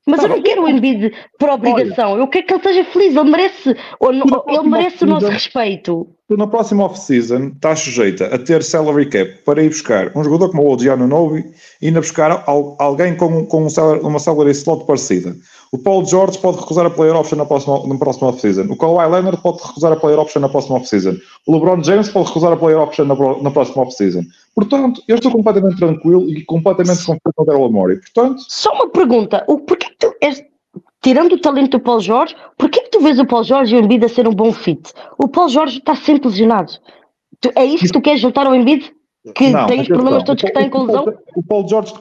Mas tá eu não quero o Embiid por obrigação. Olha, eu quero que ele esteja feliz. Ele merece, ele merece o nosso respeito. Tu na próxima off-season estás sujeita a ter salary cap para ir buscar um jogador como o Odiano Novi e ainda buscar alguém com, com um salary, uma salary slot parecida. O Paul George pode recusar a player option na próxima, na próxima off-season. O Kawhi Leonard pode recusar a player option na próxima off-season. O LeBron James pode recusar a player option na, na próxima off-season. Portanto, eu estou completamente tranquilo e completamente confiante no Daryl Morey. Portanto... Só uma pergunta. O, porquê tu és, tirando o talento do Paul George, porquê que tu vês o Paul George e o Embiid a ser um bom fit? O Paul George está sempre lesionado. Tu, é isso que tu queres juntar ao Embiid? Que não, tem os problemas todos que têm com lesão? O Paul George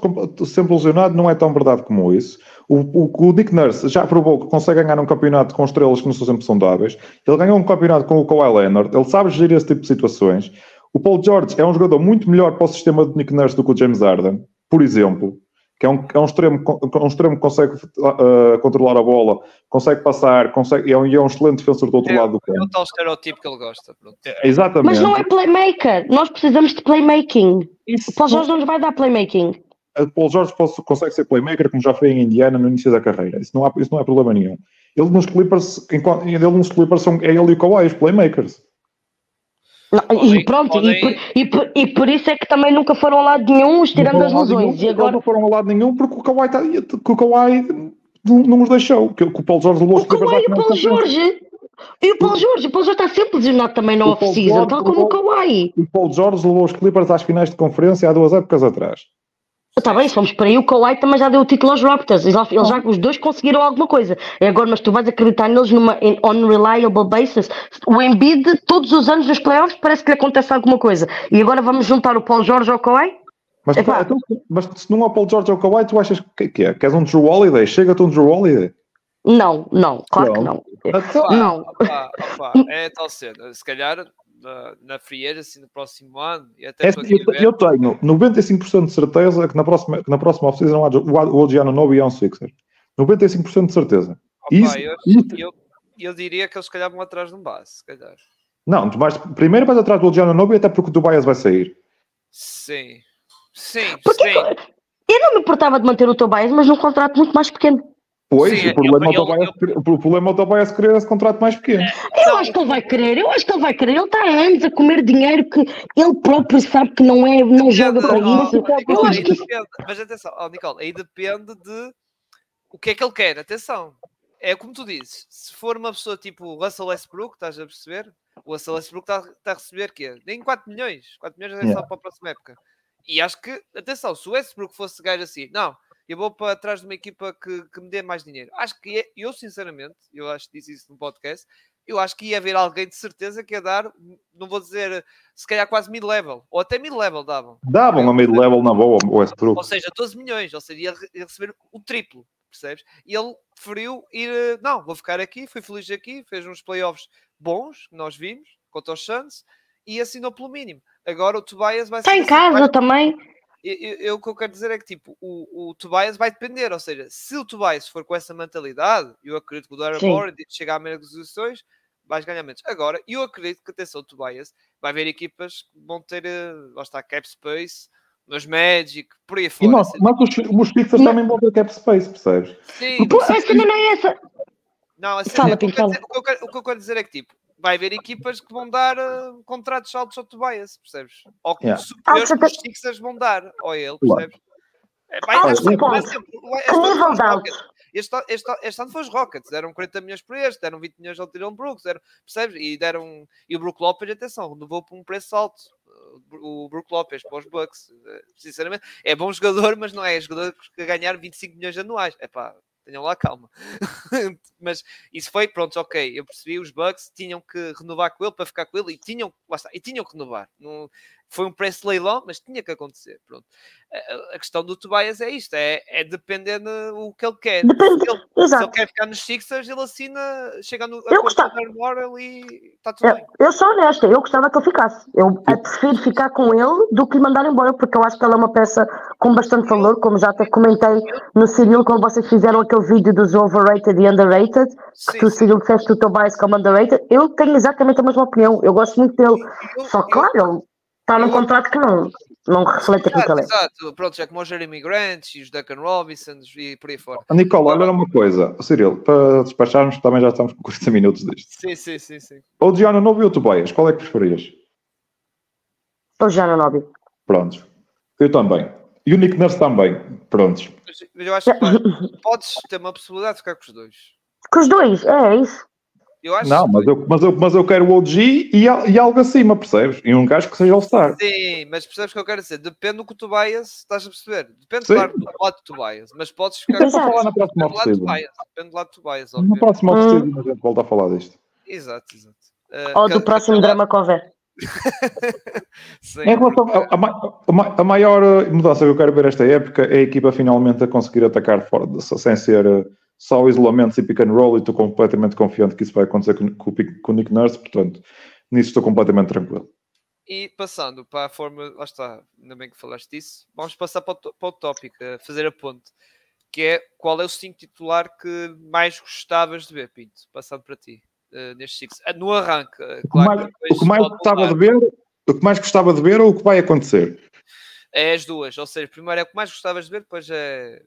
sempre lesionado não é tão verdade como isso. O, o, o Dick Nurse já provou que consegue ganhar um campeonato com estrelas que não são sempre saudáveis. Ele ganhou um campeonato com o Kawhi Leonard. Ele sabe gerir esse tipo de situações. O Paul George é um jogador muito melhor para o sistema de Nick Nurse do que o James Harden, por exemplo. Que é um, é um, extremo, um extremo que consegue uh, controlar a bola, consegue passar, consegue, é, um, é um excelente defensor do outro é, lado do campo. É o tal estereotipo que ele gosta. É, exatamente. Mas não é playmaker. Nós precisamos de playmaking. Isso. O Paul George não nos vai dar playmaking. O Paul George consegue ser playmaker, como já foi em Indiana no início da carreira. Isso não, há, isso não é problema nenhum. Ele nos Clippers, enquanto, ele nos Clippers são, é ele e o Kawhi, os playmakers. Não, podem, e pronto, podem... e, por, e, por, e, por, isso é que também nunca foram a lado nenhum, tirando as lesões. Nenhum, e agora não foram a lado nenhum porque o Kawhi, tá, o Kawhi não, nos deixou. Que, que o Paulo Jorge levou o Kawhi e o Paulo Jorge. E o Paulo Jorge, o Paulo Jorge está sempre lesionado também na off-season, tal como o Kawhi. O Paulo Jorge levou os Clippers às finais de conferência há duas épocas atrás. Está bem, se fomos para aí, o Kawhi também já deu o título aos Raptors. Eles, eles já, os dois conseguiram alguma coisa. É agora, mas tu vais acreditar neles numa on reliable basis. O Embiid, todos os anos nos playoffs, parece que lhe acontece alguma coisa. E agora vamos juntar o Paul George ao Kawhi? Mas, então, mas se não há Paul George ou Kawhi, tu achas que, que é? Queres um Drew Holiday? Chega-te um Drew Holiday? Não, não, claro não. que não. Então, não. Opa, opa, é tal cena. Se calhar na, na free agency no próximo ano. E até é, eu, eu, tenho 95% de certeza que na próxima, que na próxima off-season o Odiano Nobi é um Sixer. 95% de certeza. Opa, isso, eu, isso... Eu, eu, diria que eles se calhar vão atrás de um base, se calhar. Não, tu vais, primeiro vais atrás do Odiano Nobi até porque o Tobias vai sair. Sim. Sim, Porque sim. eu não me importava de manter o Tobias, mas num contrato muito mais pequeno. Pois, Sim, o, problema é o Tobias problema é o Tobias querer esse contrato mais pequeno. Eu Não, acho que ele vai querer, eu acho que ele vai querer. Ele está há anos a comer dinheiro que ele próprio sabe que não é, não joga para isso. Eu acho que depende. Mas atenção, ó, Nicole, aí depende de o que é que ele quer. Atenção, é como tu dizes, se for uma pessoa tipo o Russell Westbrook, estás a perceber? O Russell Westbrook está está a receber quê? Nem 4 milhões. 4 milhões é só Yeah. para a próxima época. E acho que, atenção, se o Westbrook fosse gajo assim, não, eu vou para trás de uma equipa que, que me dê mais dinheiro. Acho que é- eu, sinceramente, eu acho que disse isso no podcast, eu acho que ia haver alguém de certeza que ia dar, não vou dizer, se calhar quase mid-level, ou até mid-level davam. Davam a mid-level na boa o Westbrook. Ou seja, 12 milhões, ou seja, ia re- ia receber o triplo, percebes? E ele preferiu ir, eh, não, vou ficar aqui, fui feliz aqui, fez uns playoffs bons, que nós vimos, contra os Suns, e assinou pelo mínimo. Agora o Tobias vai está ser em casa vai- também. Eu, eu- o que eu quero dizer é que tipo, o, o Tobias vai depender, ou seja, se o Tobias for com essa mentalidade, eu acredito que o Darren. Moore chega a meias negociações, vais ganhar menos. Agora, eu acredito que atenção, o Tobias vai haver equipas que vão ter, eh, lá está, cap space, nos Magic, por aí E fora. nós, assim. mas os, os Sixers Mas- também vão ter cap space, percebes? Sim, A cena não é essa. não, a cena- Fala, o, que o eu quero- o que eu quero dizer é que tipo, vai haver equipas que vão dar eh, contratos altos ao Tobias, percebes? Ou que Yeah. superiores Ah, que os Sixers vão dar ao ele, percebes? É, vai Ah, este ano nível foi os de Rockets. alto? Este, este, este ano foi os Rockets, deram 40 milhões por este, deram 20 milhões ao Tyrone Brooks, deram, percebes? E deram. E o Brook Lopez, atenção, renovou por um preço alto. O Brook Lopez para os Bucks, eh, sinceramente, é bom jogador, mas não é jogador que ganhar 25 milhões anuais. É pá, tenham lá calma. mas isso foi, pronto, ok. Eu percebi, os Bucks tinham que renovar com ele para ficar com ele e tinham, lá está, e tinham que renovar. Não, foi um preço de leilão, mas tinha que acontecer. Pronto. A, a questão do Tobias é isto: é, é dependendo o que ele quer. Depende, Se ele, se ele quer ficar nos Sixers, ele assina, chega no Eu gostava- Moral e está tudo bem. Eu, eu sou honesta, eu gostava que ele ficasse. Eu prefiro ficar com ele do que lhe mandar embora, porque eu acho que ele é uma peça com bastante valor, como já até comentei no Cyril, quando vocês fizeram aquele vídeo dos overrated e underrated, que Sim, tu, Cyril, disseste o Tobias como underrated. Eu tenho exatamente a mesma opinião. Eu gosto muito dele. eu- Só eu- que, claro, está num contrato que não, não reflete aquilo que Exato, ele é. exato. Pronto, já como o Jeremy Grant e os Duncan Robinson e por aí fora. A Nicola, olha uma coisa. Cyril, para despacharmos, também já estamos com 40 minutos disto. Sim, sim, sim, sim. Ou Diana Novo e o Tobias, qual é que preferias? Ou já no Nobby. Prontos. Eu também. E o Nick Nurse também. Prontos. Mas mas eu acho que pá, podes ter uma possibilidade de ficar com os dois. Com os dois, é isso. Eu acho Não, mas eu, mas eu, mas eu quero o OG e, e algo acima, percebes? E um gajo que seja All-Star. Sim, mas percebes o que eu quero dizer? Depende do que o Tobias, estás a perceber? Depende, Sim. claro, do lado do Tobias, mas podes ficar vou os falar na próxima Depende do lado do off-season. Tobias. Depende do lado do Tobias, Na próxima Hum. off-season a gente volta a falar disto. Exato, exato. Eh, Ou que- do que- próximo que- drama que houver. Sim, Em relação a, a a maior eh, mudança que eu quero ver esta época é a equipa finalmente a conseguir atacar fora, de- sem ser eh, só isolamentos e pick and roll, e estou completamente confiante que isso vai acontecer com, com o com o Nick Nurse, portanto, nisso estou completamente tranquilo. E passando para a forma, lá está, ainda bem que falaste disso, vamos passar para o, para o tópico, fazer a ponte, que é qual é o 5 titular que mais gostavas de ver, Pinto, passando para ti, eh, nestes 5. no arranque, eh, O que claro. mais, que depois o que mais gostava de ver, o que mais gostava de ver ou o que vai acontecer? É as duas, ou seja, primeiro é o que mais gostavas de ver, depois é.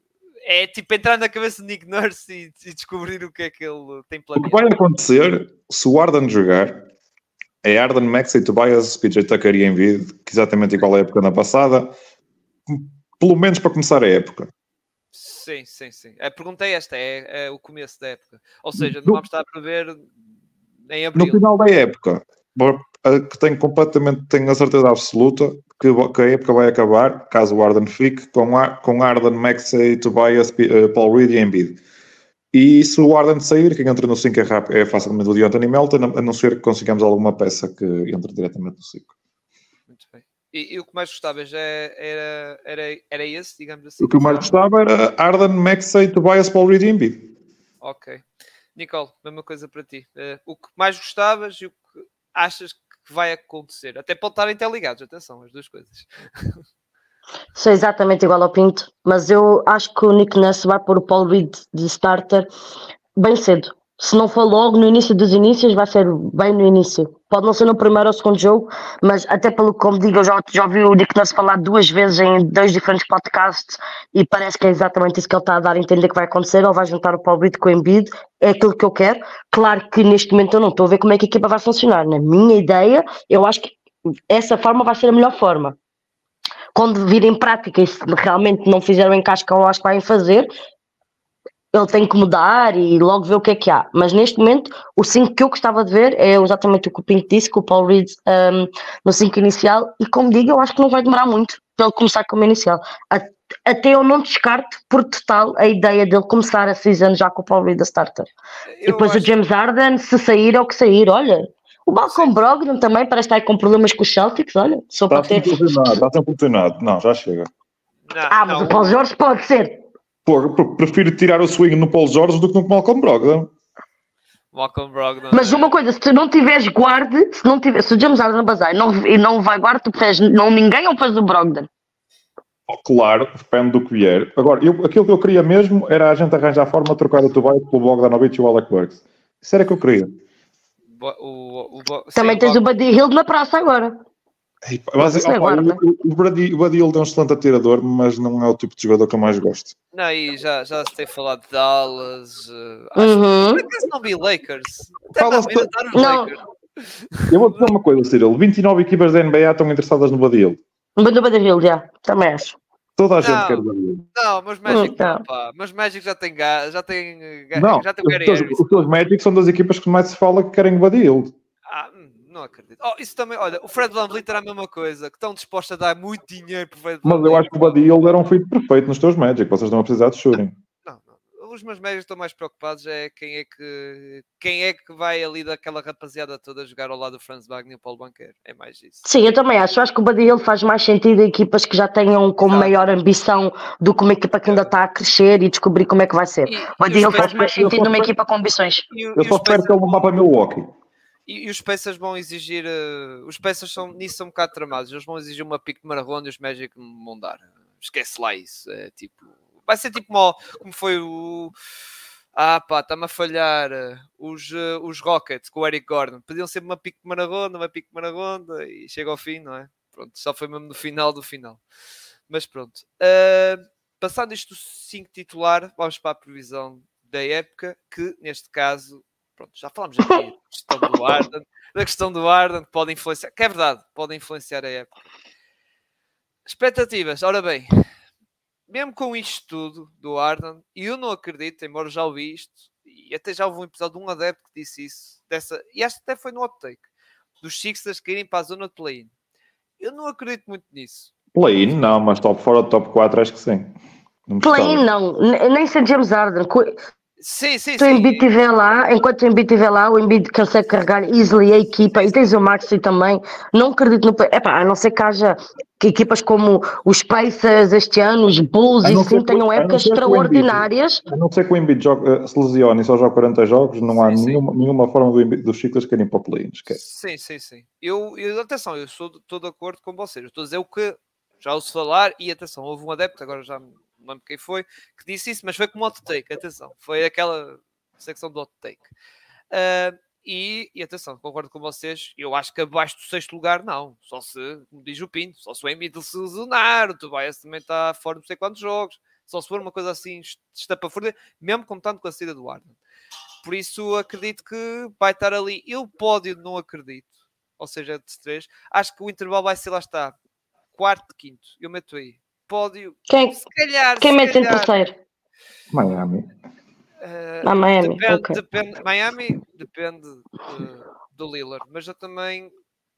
É tipo entrar na cabeça de Nick Nurse e, e descobrir o que é que ele tem O que planeado. vai acontecer se o Arden jogar é Arden, Max e Tobias, PJ Tucker e Embiid, que exatamente igual à época na passada, pelo menos para começar a época. Sim, sim, sim. A pergunta é esta, é, é o começo da época. Ou seja, não No- vamos estar a prever em No abril. final da época, que tenho completamente, tenho a certeza absoluta que, que a época vai acabar, caso o Arden fique, com, Ar- com Arden, Maxey, Tobias, eh, Paul Reed e Embiid. E se o Arden sair, quem entra no 5 é, rap- é facilmente o Deontay Melton, a não ser que consigamos alguma peça que entre diretamente no 5. Muito bem. E, e o que mais gostavas é- era, era, era esse, digamos assim? O que eu mais gostava era Arden, Maxey, Tobias, Paul Reed e Embiid. Ok. Nicole, mesma coisa para ti. Eh, o que mais gostavas e o que achas que vai acontecer? Até pode estar interligados, atenção, as duas coisas. Sou exatamente igual ao Pinto, mas eu acho que o Nick Nurse vai pôr o Paul Reed de starter bem cedo. Se não for logo no início dos inícios, vai ser bem no início. Pode não ser no primeiro ou segundo jogo, mas até pelo que, como digo, eu já, já ouvi o Nick Nurse falar duas vezes em dois diferentes podcasts e parece que é exatamente isso que ele está a dar a entender que vai acontecer. Ele vai juntar o Paul Brito com o Embiid, é aquilo que eu quero. Claro que neste momento eu não estou a ver como é que a equipa vai funcionar. Na minha ideia, eu acho que essa forma vai ser a melhor forma quando vir em prática e se realmente não fizeram o encaixe que eu acho que vai fazer, ele tem que mudar e logo ver o que é que há. Mas neste momento, o 5 que eu gostava de ver é exatamente o que o Pinto disse, que o Paul Reed um, no 5 inicial, e como digo, eu acho que não vai demorar muito para ele começar como inicial. Até eu não descarto por total a ideia dele começar a season já com o Paul Reed a starter. Eu e depois acho... o James Harden, se sair é o que sair, olha. O Malcolm Brogdon também parece estar com problemas com os Celtics, olha. Só para ter... Está sempre funcionado, não, já chega. Não, ah, mas não. o Paul George pode ser Pô, prefiro tirar o swing no Paul George do que no Malcolm Brogdon. Malcolm Brogdon. Mas uma coisa, se tu não tiveres guarde, se não tiver, se o James Harden bazar e não, e não vai guarde, tu fez não ninguém ou faz o Brogdon? Oh, claro, depende do que vier. Agora, eu, aquilo que eu queria mesmo era a gente arranjar a forma de trocar o Tobias pelo Bogdanovich e o Alec Burks. Isso era o que eu queria. O, o, o, Também tens o Buddy Hill na praça agora. Mas, opa, o, o, Brady, o é um excelente atirador, mas não é o tipo de jogador que eu mais gosto. Não, e já, já se tem falado de Dallas. Uh, uhum. Acho que não vi Lakers. Fala-se não. Eu vou dizer uma coisa, Cyril. 29 equipas da NBA estão interessadas no Hill. No Hill, já. Também acho. Toda a gente não, quer Buddy Hill. Não, mas Magic, não. Pá, mas Magic já tem já tem, não, já tem os, os, os Magic são das equipas que mais se fala que querem hum, não acredito. Oh, isso também, olha, o Fred Van Vliet era a mesma coisa, que estão dispostos a dar muito dinheiro para o Fred Mas eu acho que o Buddy Hill era um feito perfeito nos teus Magic, vocês estão a precisar de shooting. Não, não. Os meus médicos estão mais preocupados é quem é que quem é que vai ali daquela rapaziada toda jogar ao lado do Franz Wagner e o Paulo Banqueiro. É mais isso. Sim, eu também acho. Eu acho que o Buddy Hill faz mais sentido em equipas que já tenham como maior ambição do que uma equipa que ainda está a crescer e descobrir como é que vai ser. E, o Buddy Hill faz mais sentido numa equipa com ambições. E, eu só espero que ele não vá para Milwaukee. E, e, os peças vão exigir. Uh, os peças são, nisso são um bocado tramados. Eles vão exigir uma pique de maratona e os Magic vão dar. Esquece lá isso. É tipo. Vai ser tipo como, como foi o. Ah pá, está-me a falhar. Os, uh, os Rockets com o Eric Gordon. Podiam ser uma pique de maratona, uma pique de maratona e chega ao fim, não é? Pronto, só foi mesmo no final do final. Mas pronto. Uh, passando isto 5 titular, vamos para a previsão da época, que neste caso pronto, já falamos aqui questão do Arden, da questão do Arden, que pode influenciar, que é verdade, pode influenciar a época. Expectativas, ora bem, mesmo com isto tudo do Arden, e eu não acredito, embora já ouvi isto, e até já houve um episódio de um adepto que disse isso, dessa, e acho que até foi no hot take, dos Sixers que irem para a zona de play-in. Eu não acredito muito nisso. Play-in não, mas top fora do top 4 acho que sim. Play-in não, nem sem James Arden. Sim, sim, se o Embiid estiver lá, enquanto o Embiid estiver lá, o Embiid consegue carregar easily a equipa e tens o Maxi também. Não acredito no. Epá, a não ser que haja equipas como os Pacers este ano, os Bulls e assim tenham épocas extraordinárias. a não ser que o Embiid joga, eh, se lesione e só joga 40 jogos, não há sim, nenhuma, sim. nenhuma forma do Embiid, dos Chicos querem para o play Sim, sim, sim. Eu, eu, atenção, eu sou, estou de acordo com vocês. Eu estou a dizer o que já ouço falar e atenção, houve um adepto, agora já não lembro quem foi, que disse isso, mas foi como hot take, atenção, foi aquela secção do hot take. Uh, e, e, atenção, concordo com vocês, eu acho que abaixo do sexto lugar não, só se, como diz o Pinto, só se o Embiid se lesionar, o Tobias também está fora de não sei quantos jogos, só se for uma coisa assim estapafúrdia, mesmo contando com a saída do Arden. Por isso acredito que vai estar ali. Eu pódio não acredito, ou seja, de três. Acho que o intervalo vai ser lá está, quarto, quinto. Eu meto aí pódio. Quem, se calhar, quem mete em terceiro? Miami. Uh, ah, Miami. Depende, okay. depende, Miami depende uh, do Lillard, mas eu também,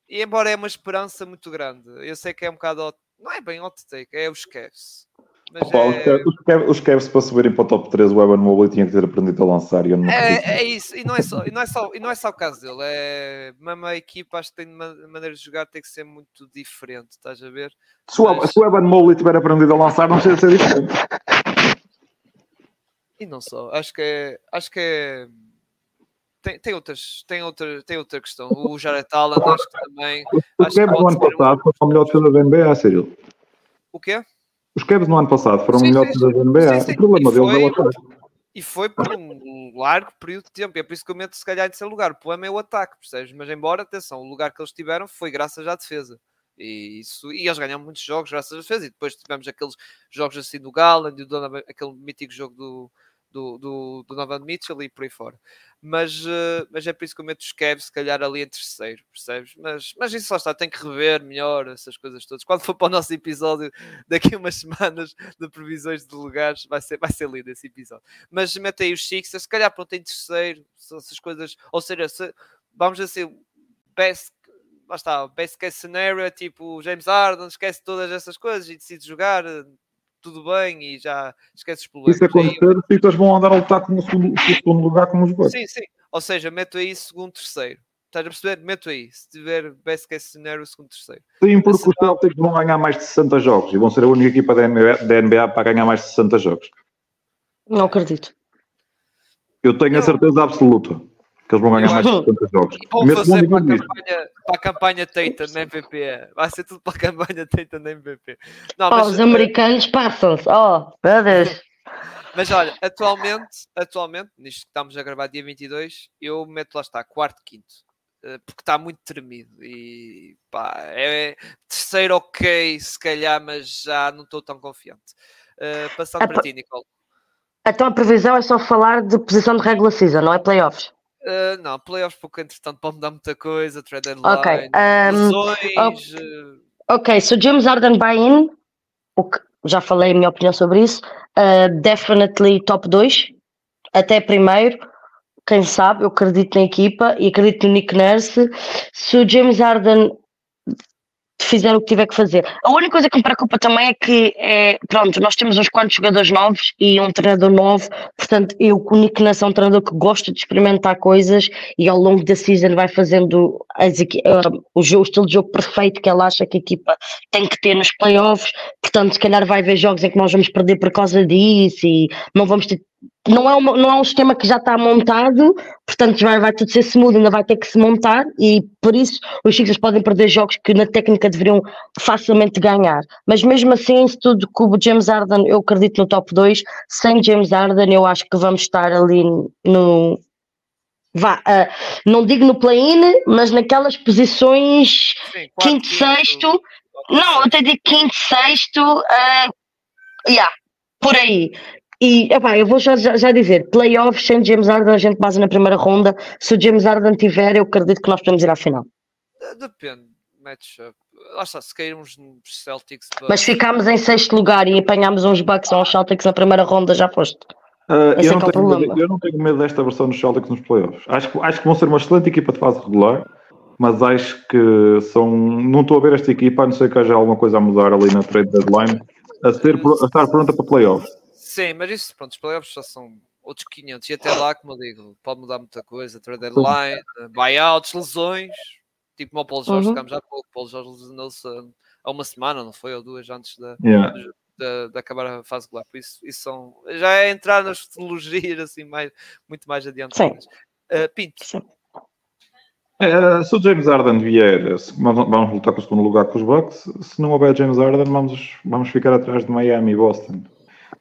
e embora é uma esperança muito grande, eu sei que é um bocado, não é bem hot take, é os Cavs. Opa, é... Os Cavs para subirem para o top 3, o Evan Mobley tinha que ter aprendido a lançar. E eu não é, é isso, e não é, só, e, não é só, e não é só o caso dele. É, mesmo a equipa, acho que tem maneira de jogar, tem que ser muito diferente. Estás a ver? Se, Mas... o, se o Evan Mobley tiver aprendido a lançar, não precisa ser diferente. E não só, acho que é. Acho que é tem, tem, outras, tem, outra, tem outra questão. O Jared Allen, acho que também. O Cavs no ano passado foi o melhor defesa da NBA, Cyril. O quê? Os Cavs no ano passado foram sim, melhores da NBA. Sim, sim. O problema deles é o E foi por um largo período de tempo. E é por isso que eu meto se calhar em terceiro lugar. O problema é o ataque, percebes? Mas embora, atenção, o lugar que eles tiveram foi graças à defesa. E, isso, e eles ganham muitos jogos graças à defesa. E depois tivemos aqueles jogos assim do Galland, do Donovan, aquele mítico jogo do, do, do, do Donovan Mitchell e por aí fora. Mas, uh, mas é por isso que eu meto os Cavs, se calhar, ali em terceiro, percebes? Mas, mas isso só está, tem que rever melhor essas coisas todas. Quando for para o nosso episódio, daqui a umas semanas de previsões de lugares, vai ser, vai ser lindo esse episódio. Mas mete aí os Sixers, se calhar, pronto, em terceiro, essas coisas, ou seja, se, vamos dizer, best lá está, best case scenario é tipo James Harden, esquece todas essas coisas e decide jogar, tudo bem e já esquece os problemas. Isso acontecer, os Sixers vão andar a lutar com o segundo, com o segundo lugar como os Bucks. Sim, sim. Ou seja, meto aí segundo, terceiro. Estás a perceber? Meto aí. Se tiver best case scenario, segundo, terceiro. Sim, porque os Celtics vão ganhar mais de 60 jogos e vão ser a única equipa da NBA, da NBA para ganhar mais de 60 jogos. Não acredito. Eu tenho a certeza absoluta que eles vão ganhar mais de 70 jogos. E vão Mesmo fazer para a, campanha, para a campanha Tatum na MVP. Vai ser tudo para a campanha Tatum na MVP. Não, mas, oh, os americanos passam-se. Oh, meu Deus. Mas olha, atualmente, atualmente, nisto que estamos a gravar dia 22, eu meto lá está, quarto, quinto. Eh, porque está muito tremido e pá, é terceiro ok, se calhar, mas já não estou tão confiante. Uh, passando a para ti, Nicole. Então a previsão é só falar de posição de regular season, não é playoffs? Uh, não, playoffs porque entretanto pode mudar muita coisa, trade deadline, okay. um, lesões. Ok, okay. so James Harden buy-in, já falei a minha opinião sobre isso. Uh, definitely top 2, até primeiro. Quem sabe, eu acredito na equipa e acredito no Nick Nurse. Se o James Harden fizer o que tiver que fazer. A única coisa que me preocupa também é que, é, pronto, nós temos uns quantos jogadores novos e um treinador novo, portanto, eu com o Nick Ness é um treinador que gosta de experimentar coisas e ao longo da season vai fazendo as, uh, o, jogo, o estilo de jogo perfeito que ele acha que a equipa tem que ter nos playoffs, portanto, se calhar vai haver jogos em que nós vamos perder por causa disso e não vamos ter não é, uma, não é um sistema que já está montado, portanto vai, vai tudo ser smooth, ainda vai ter que se montar e por isso os Sixers podem perder jogos que na técnica deveriam facilmente ganhar. Mas mesmo assim, se tudo com o James Harden, eu acredito no top 2, sem James Harden eu acho que vamos estar ali no... Vá, uh, não digo no play-in, mas naquelas posições Sim, quinto, sexto, não, até digo quinto, sexto, uh, yeah, por aí. E epá, eu vou já, já, dizer: playoffs sem James Harden, a gente base na primeira ronda. Se o James Harden tiver, eu acredito que nós podemos ir à final. Depende, matchup. Lá está, se cairmos nos Celtics. Mas ficámos em sexto lugar e apanhámos uns Bucks ou uns Celtics na primeira ronda, já foste. Uh, eu, não é tenho medo, eu não tenho medo desta versão dos Celtics nos playoffs. Acho, acho que vão ser uma excelente equipa de fase regular, mas acho que são. Não estou a ver esta equipa, a não ser que haja alguma coisa a mudar ali na trade deadline, a, ser, a estar pronta para playoffs. Sim, mas isso, pronto, os playoffs já são outros 500 e até lá, como eu digo, pode mudar muita coisa, trade deadline, buyouts, lesões, tipo como o Paulo Jorge, uhum. há pouco, o Paulo Jorge lesionou-se há uma semana, não foi, ou duas antes da, yeah. de, de, acabar a fase regular, por isso, isso são, já é entrar nas futurologias assim, mais, muito mais adiante. Uh, Pinto. Sim. É, se o James Harden vier, vamos lutar com o segundo lugar com os Bucks. Se não houver James Harden, vamos, vamos ficar atrás de Miami e Boston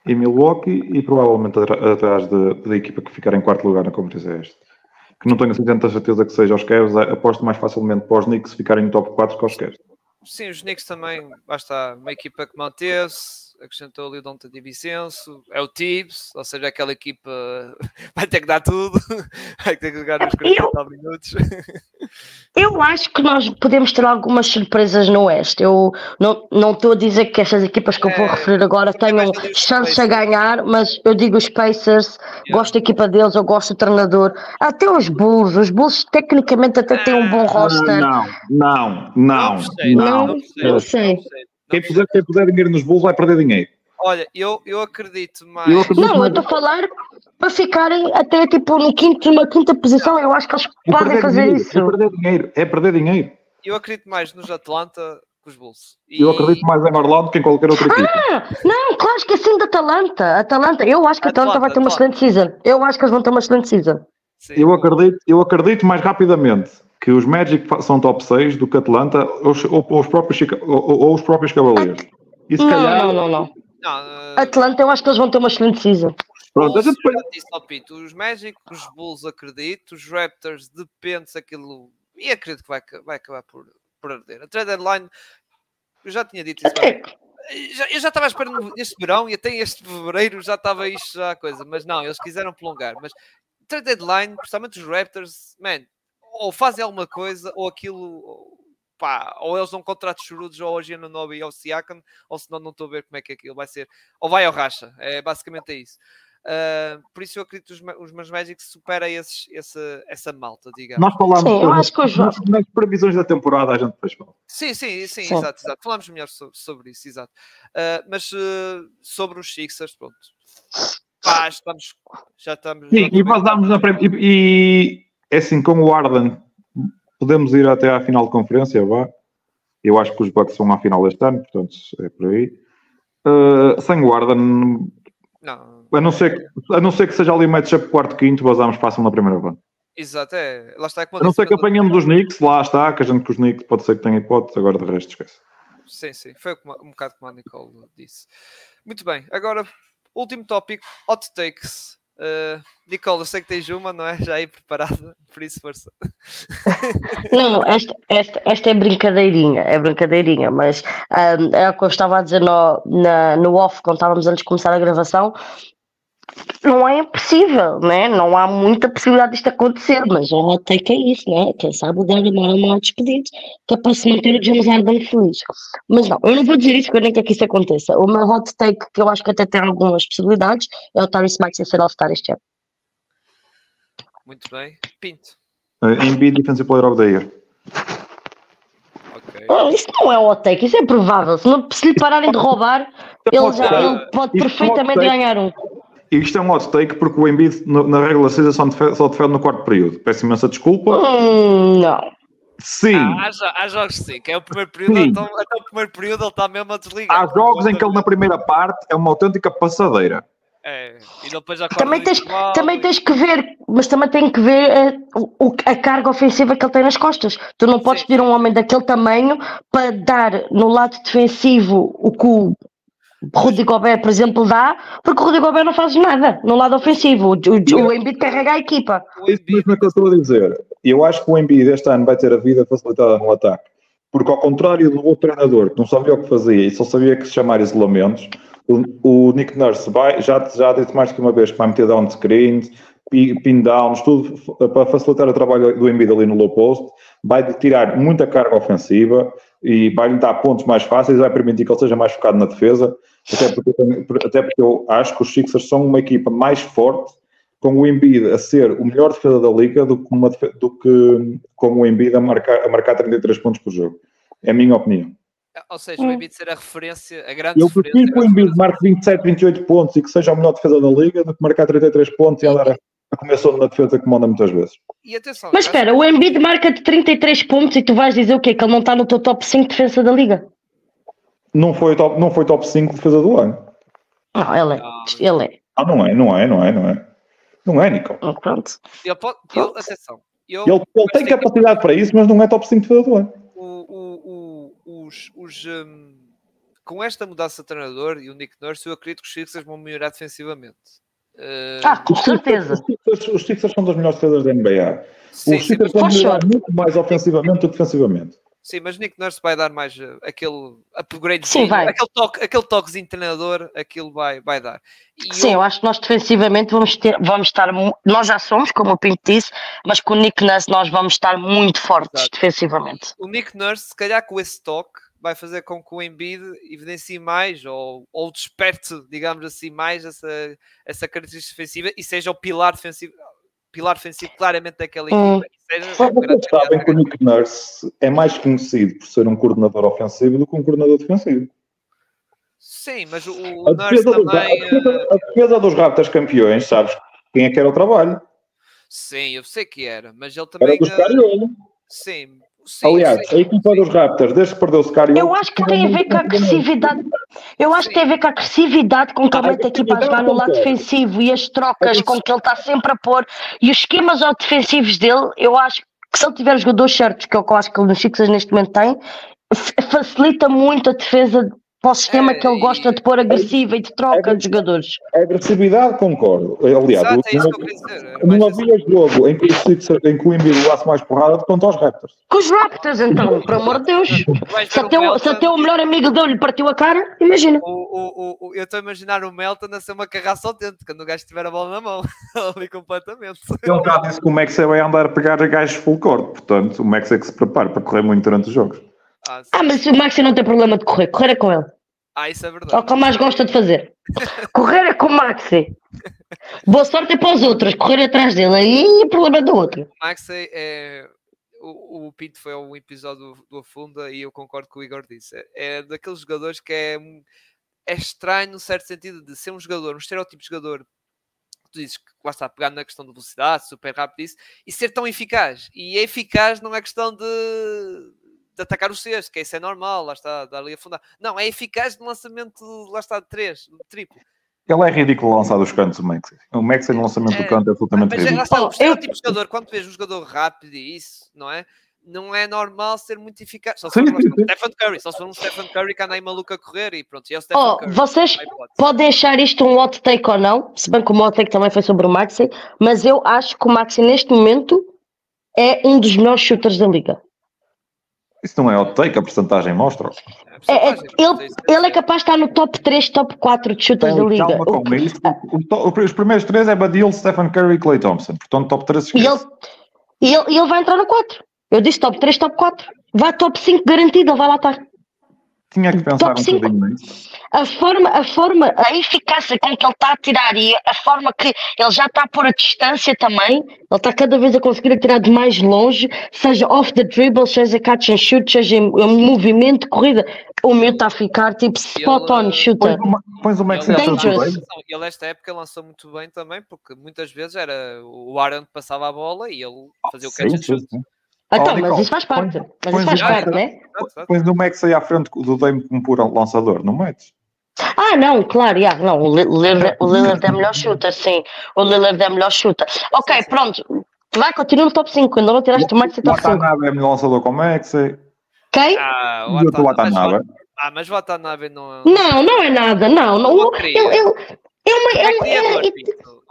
e Milwaukee e provavelmente atrás da equipa que ficar em quarto lugar na Conferência Este. Que não tenho assim tanta certeza que seja os Cavs, aposto mais facilmente para os Knicks ficarem no top 4 que os Cavs. Sim, os Knicks também, basta uma equipa que manteve-se, acrescentou ali o Dante Di Vicenço, é o Tibbs, ou seja, aquela equipa vai ter que dar tudo, vai ter que jogar nos 40 eu, minutos. Eu acho que nós podemos ter algumas surpresas no Oeste. Eu não, não estou a dizer que estas equipas que eu vou é, referir agora tenham chance a ganhar, mas eu digo os Pacers, yeah. gosto da equipa deles, eu gosto do treinador. Até os Bulls, os Bulls tecnicamente até têm um bom roster. Não, não, não, não. Não, não, não sei. Quem puser, quem puser dinheiro nos bolsos vai perder dinheiro. Olha, eu, eu acredito mais. Eu acredito não, mais... eu estou a falar para ficarem até tipo no quinto, numa quinta posição. Eu acho que eles é podem fazer dinheiro, isso. É perder dinheiro, é perder dinheiro. Eu acredito mais nos Atlanta que os Bulls. E... Eu acredito mais em Orlando que em qualquer outra equipe. Ah, não, claro, esqueci da Atalanta. Atalanta, eu acho que a Atalanta, Atlanta vai ter uma excelente season. Eu acho que eles vão ter uma excelente season. Sim, eu, acredito, eu acredito mais rapidamente que os Magic são top 6 do que Atlanta ou, ou, ou os, próprios, ou, ou, os próprios Cavaliers. E se não, calhar... não, não, não. não uh... Atlanta, eu acho que eles vão ter uma excelente season. Pronto, disse ao Pito, os Magic, os Bulls acredito, os Raptors depende se aquilo. E acredito que vai, vai acabar por, por arder. A trade deadline, eu já tinha dito isso. Já, eu já estava esperando este verão e até este fevereiro já estava isto já a coisa, mas não, eles quiseram prolongar. Mas trade deadline, principalmente os Raptors, man, ou fazem alguma coisa, ou aquilo, pá, ou eles dão contratos chorudos ou hoje no Nobi ou Siakam, ou senão não estou a ver como é que aquilo vai ser, ou vai ao racha, é basicamente é isso. Uh, por isso eu acredito que os, os meus Magic supera esses, esse, essa malta, digamos. Nós falámos sim, eu acho que os... nas, nas previsões da temporada a gente depois fala. Sim, sim, sim, sim, exato, exato. Falámos melhor sobre, sobre isso, exato. Uh, mas uh, sobre os Sixers, pronto. Pá, estamos, já estamos. Sim, e vazamos na e, e é assim, com o Arden podemos ir até à final de conferência, vá. Eu acho que os Bucks vão à final este ano, portanto é por aí. Uh, sem o Arden, não a não ser, a não ser que seja ali matchup quarto, quinto, vazamos, passam na primeira ronda. Exato, é. Lá está. A não ser que apanhemos os Knicks, lá está, que a gente com os Knicks pode ser que tenha hipótese, agora de resto esquece. Sim, sim, foi um bocado como a Nicole disse. Muito bem, agora, último tópico, hot takes. Uh, Nicole, eu sei que tens uma, não é? Já aí preparada, por isso força. Não, esta, esta, esta é brincadeirinha, é brincadeirinha, mas um, é o que eu estava a dizer no, na, no off, quando estávamos antes de começar a gravação, não é impossível, né? Não há muita possibilidade disto acontecer, mas o hot take é isso, né? Quem sabe o Daryl Morey não é despedido, que é para se manter o James Harden feliz. Mas não, eu não vou dizer isso porque eu nem quero que isso aconteça. O meu hot take, que eu acho que até tem algumas possibilidades, é o Tyrese Maxey ser All-Star este ano. Muito bem. Pinto. Uh, Embiid Defensive Player of the Year. Okay. Oh, isso não é hot take, isso é provável. Se, não, se lhe pararem de roubar, ele, já, ele pode perfeitamente ganhar um. Isto é um hot take porque o Embiid na regular season só defende, só defende no quarto período. Peço imensa desculpa. Hum, não. Sim. Ah, há, há, jogos sim, que é o primeiro período, então, até o primeiro período ele está mesmo a desligar. Há jogos em que ele na primeira parte é uma autêntica passadeira. É, e também tens, também tens que ver, mas também tem que ver a, eh, a, carga ofensiva que ele tem nas costas. Tu não podes pedir um homem daquele tamanho para dar no lado defensivo o que o Rudy Gobert, por exemplo, dá, porque o Rudy Gobert não faz nada no lado ofensivo. O, o, o Embiid carrega a equipa. Isso mesmo é que eu estou a dizer. Eu acho que o Embiid este ano vai ter a vida facilitada no ataque. Porque ao contrário do outro treinador que não sabia o que fazia e só sabia que se chamar isolamentos, o, o Nick Nurse vai, já, já disse mais que uma vez que vai meter down screens, pin downs, tudo para facilitar o trabalho do Embiid ali no low post, vai tirar muita carga ofensiva e vai-lhe dar pontos mais fáceis, vai permitir que ele seja mais focado na defesa, até porque, até porque eu acho que os Sixers são uma equipa mais forte com o Embiid a ser o melhor defesa da liga do que, uma, do que com o Embiid a marcar, a marcar 33 pontos por jogo. É a minha opinião. Ou seja, o Embiid ser a referência, a grande Eu prefiro que o Embiid marque 27, 28 pontos e que seja o melhor defesa da liga do que marcar 33 pontos e andar a começar na defesa que manda muitas vezes. E atenção, Mas espera, o Embiid marca de 33 pontos e tu vais dizer o quê? Que ele não está no teu top 5 de defesa da liga? Não foi top, não foi top 5 de defesa do ano. Não, ele é. Ele é. Ah, não é, não é, não é, não é. Não é, Nico. Oh, pronto. Ele pode, ele, atenção. Ele, ele, ele tem capacidade que... para isso, mas não é top 5 de defesa do ano. O, o, o, os, os, um, com esta mudança de treinador e o Nick Nurse, eu acredito que os Sixers vão melhorar defensivamente. Uh... Ah, com certeza. Os Sixers, são das melhores defesas da NBA. Sim, os Sixers vão melhorar muito mais ofensivamente do que defensivamente. Sim, mas Nick Nurse vai dar mais uh, aquele upgrade, Sim, vai. aquele, toque, aquele toquezinho de treinador, aquilo vai, vai dar. E Sim, eu... eu... acho que nós defensivamente vamos, ter, vamos estar, nós já somos, como o Pinto disse, mas com o Nick Nurse nós vamos estar muito fortes Exato. defensivamente. O Nick Nurse, se calhar com esse toque, vai fazer com que o Embiid evidencie mais ou, ou desperte, digamos assim, mais essa, essa característica defensiva e seja o pilar defensivo pilar defensivo claramente daquela hum. equipa. Sabem que o Nick Nurse é mais conhecido por ser um coordenador ofensivo do que um coordenador defensivo. Sim, mas o, o Nurse também... a, defesa, dos Raptors campeões, sabes quem é que era o trabalho? Sim, eu sei que era, mas ele também... Era do Scariolo. Sim, Sim, Aliás, sim, a equipa dos Raptors, desde que perdeu o Scariolo... Eu acho que tem a ver com a agressividade. Eu acho que tem a ver com a agressividade com que ele mete a equipa a jogar no lado defensivo e as trocas com que ele está sempre a pôr e os esquemas defensivos dele, eu acho que se ele tiver os jogadores certos, que é o que eu acho que ele nos Sixers neste momento tem, facilita muito a defesa para o sistema que ele gosta de pôr agressiva e de troca de jogadores. A agressividade, concordo. Aliás, Exato, é isso não, que. Era não havia jogo em que, em que o Embiid levasse mais porrada do que contra os Raptors. Com os Raptors, então, por amor de Deus. Se até, o o, se até o melhor amigo dele lhe partiu a cara, imagina. O, o, o, eu estou a imaginar o Melton a ser uma carraça autêntica, quando o gajo tiver a bola na mão, ali completamente. Ele já disse que o Max vai andar a pegar gajos full court, portanto, o Max é que se prepara para correr muito durante os jogos. Ah. Ah, mas o Maxi não tem problema de correr. Correr é com ele. Ah, isso é É o verdade. que ele mais gosta de fazer. Correr é com o Maxi. Boa sorte é para os outros. Correr atrás dele. Aí é problema do outro. O Maxey é. O, o Pinto foi ao episódio do, do Afunda e eu concordo com o Igor disse. É, é daqueles jogadores que é, um- é estranho, no certo sentido, de ser um jogador, um estereótipo de jogador. Tu dizes que lá está pegando na questão de velocidade, super rápido isso, e ser tão eficaz. E eficaz não é questão de, de atacar o cesto, que isso é normal, lá está, dar ali a afundar. Não, é eficaz no lançamento, lá está, de 3, de triplo. Ele é ridículo lançar dos cantos, o Max. O Max no lançamento É, do canto é absolutamente Mas é, lá ridículo. está, Oh, o eu- estereótipo de jogador, quando vês um jogador rápido e isso, não é? Não é normal ser muito eficaz. Só se for um. Stephen Curry, só se for um Stephen Curry que anda aí maluco a correr e pronto, e é o Stephen Oh, Curry. vocês podem achar isto um hot take ou não, se bem que o hot take também foi sobre o Maxi, mas eu acho que o Maxi neste momento é um dos melhores shooters da liga. Isso não é hot take, a porcentagem mostra. É É, é- é ele, ele é capaz de estar no top 3, top 4 de shooters da liga. Calma O com que- isso. O- o- Os primeiros três é Badil, Stephen Curry e Clay Thompson. Portanto, top 3 E ele, e, ele, e ele vai entrar no 4. Eu disse top 3, top 4. Vai top 5 garantido, ele vai lá estar. Tinha que pensar top um bocadinho nisso. A forma, a forma, a eficácia com que ele está a tirar e a forma que ele já está a pôr a distância também, ele está cada vez a conseguir atirar de mais longe, seja off the dribble, seja catch and shoot, seja em, em movimento de corrida. O meu está a ficar tipo spot on Ele- shooter. Pões o- Pões o Max Ele. Não, ele esta época lançou muito bem também, porque muitas vezes era o Aaron que passava a bola e ele fazia o catch Sim, and sim, shoot. sim. Então, Oh, mas isso faz parte. põe- Mas põe isso faz o- parte, né? Pões o Max aí à frente do Dame como puro lançador, não metes? Ah, não, claro, yeah, não, o Li- o Lillard o Lillard é melhor shooter, sim. O Lillard é melhor shooter. Ok, pronto. Vai, continua no top 5. Ainda não tiraste o Maxi O top 5. Watanabe é melhor lançador com o Max. e- Ok? Ah, o outro Watanabe- o- Ah, mas o Watanabe não é. Não, não é nada, não. não ele, ele é uma. Não É, é é, é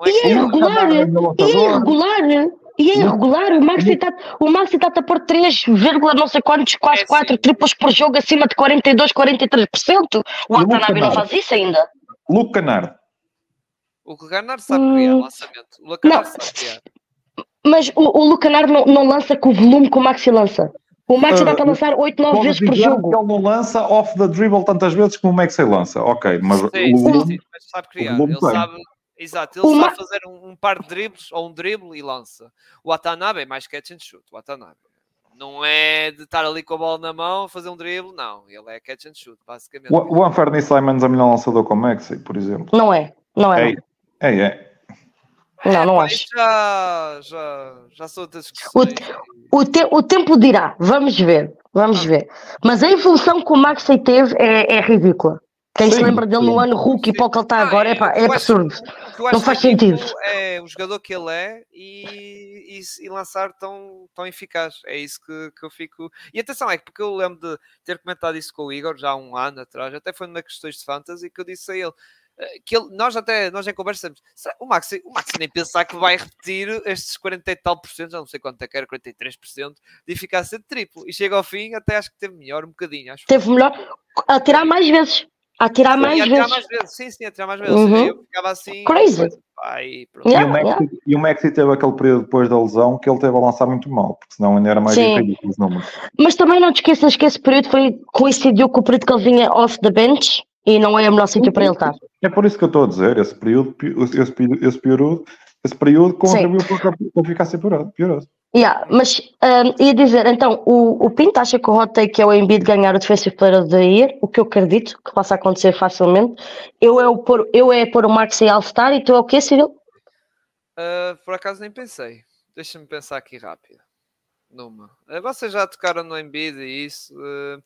é irregular. É é irregular. E é irregular. O Maxi está o Maxi está a pôr 3, não sei quantos, quase É 4 sim. triplos por jogo acima de 42, 43%. O E o Watanabe não faz isso ainda. Luke Canard. O Garnard sabe criar Hum, lançamento. O Lacanard não. sabe criar. Mas o, o Lucanar não, não lança com o volume que o Maxi lança. O Maxi Ah, dá para lançar 8, 9 Pode vezes por jogo. que ele não lança off the dribble tantas vezes como o Max lança. Ok, mas Sim, o sim, volume- sim, mas sabe criar. volume Ele tem. sabe. Exato, ele O sabe Ma- fazer um, um par de dribles ou um drible e lança. O Watanabe é mais catch and shoot. O Watanabe. Não é de estar ali com a bola na mão, fazer um drible, não. Ele é catch and shoot, basicamente. o, o Anferny Simons é melhor lançador com o Max, por exemplo. Não é. Não é. É, é, é. Não, não acho. Já, já, já sou outras discussões. O, te- o tempo dirá. Vamos ver. Vamos ver. Mas a evolução que o Maxi teve é, é ridícula. Quem se Sim, lembra dele no sim. ano rookie para o que ele está Ah, agora é, pá, é absurdo. Acho Não faz ridículo sentido. É o jogador que ele é e, e, e lançar tão, tão eficaz. É isso que, que eu fico. E atenção, é que porque eu lembro de ter comentado isso com o Igor já há um ano atrás, até foi numa questões de fantasy que eu disse a ele. eh, Que ele, nós até nós em conversamos, será- o Maxi, o Maxi nem pensar que vai repetir estes 40 e tal por cento, já não sei quanto é que era, 43% de eficácia de triplo. E chega ao fim, até acho que teve melhor um bocadinho. Acho Teve melhor a tirar mais vezes. A tirar mais e vezes. mais vezes, sim, sim, a tirar mais vezes. Seja, Uhum. eu ficava assim. Crazy. Ai, pronto. E, Yeah, o Maxi, yeah. e o Maxi teve aquele período depois da lesão que ele teve a lançar muito mal, porque senão ainda era mais ridículo os números. Mas também não te esqueças que esse período foi, coincidiu com o período que ele vinha off the bench e não é o melhor sítio para ele estar. É por isso que eu estou a dizer, esse período, esse, período- esse período, esse período contribuiu para a eficácia piorada. Yeah, mas um, ia dizer, então, o, o Pinto acha que o hot take é o Embiid ganhar o Defensive Player of the Year, o que eu acredito que possa acontecer facilmente. Eu é, o pôr, eu é pôr o Maxi All-Star e tu é o quê, Cyril? Uh, por acaso nem pensei. Deixa-me pensar aqui rápido. Numa. Uh, vocês já tocaram no Embiid e isso. Uh,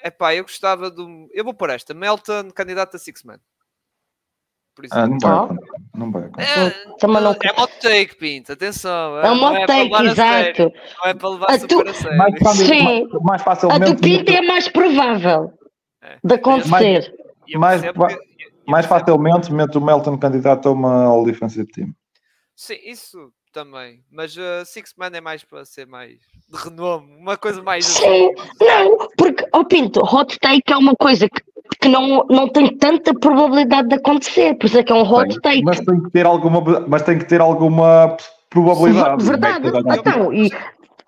epá, eu gostava do. Eu vou pôr esta. Melton, candidato a Six-Man. Por Ah, não exemplo. vai. Não vai acontecer. É, Também não... é hot take, Pinto. Atenção. É um não hot é take, sério, exato. Não é para levar A super tu- a sério. Mais, fácil- Sim. mais, mais A do Pinto é mais provável. É. de acontecer. Mais, eu Mais percebo- facilmente mete o Melton candidato a uma All Defensive Team. Sim, isso também. Mas uh, Six Man é mais para ser mais de renome, uma coisa mais assim. Sim, não, porque, ó Pinto, hot take é uma coisa que, que não, não tem tanta probabilidade de acontecer, por isso é que é um hot take. Mas tem que ter alguma, mas tem que ter alguma probabilidade. Verdade, a- então, e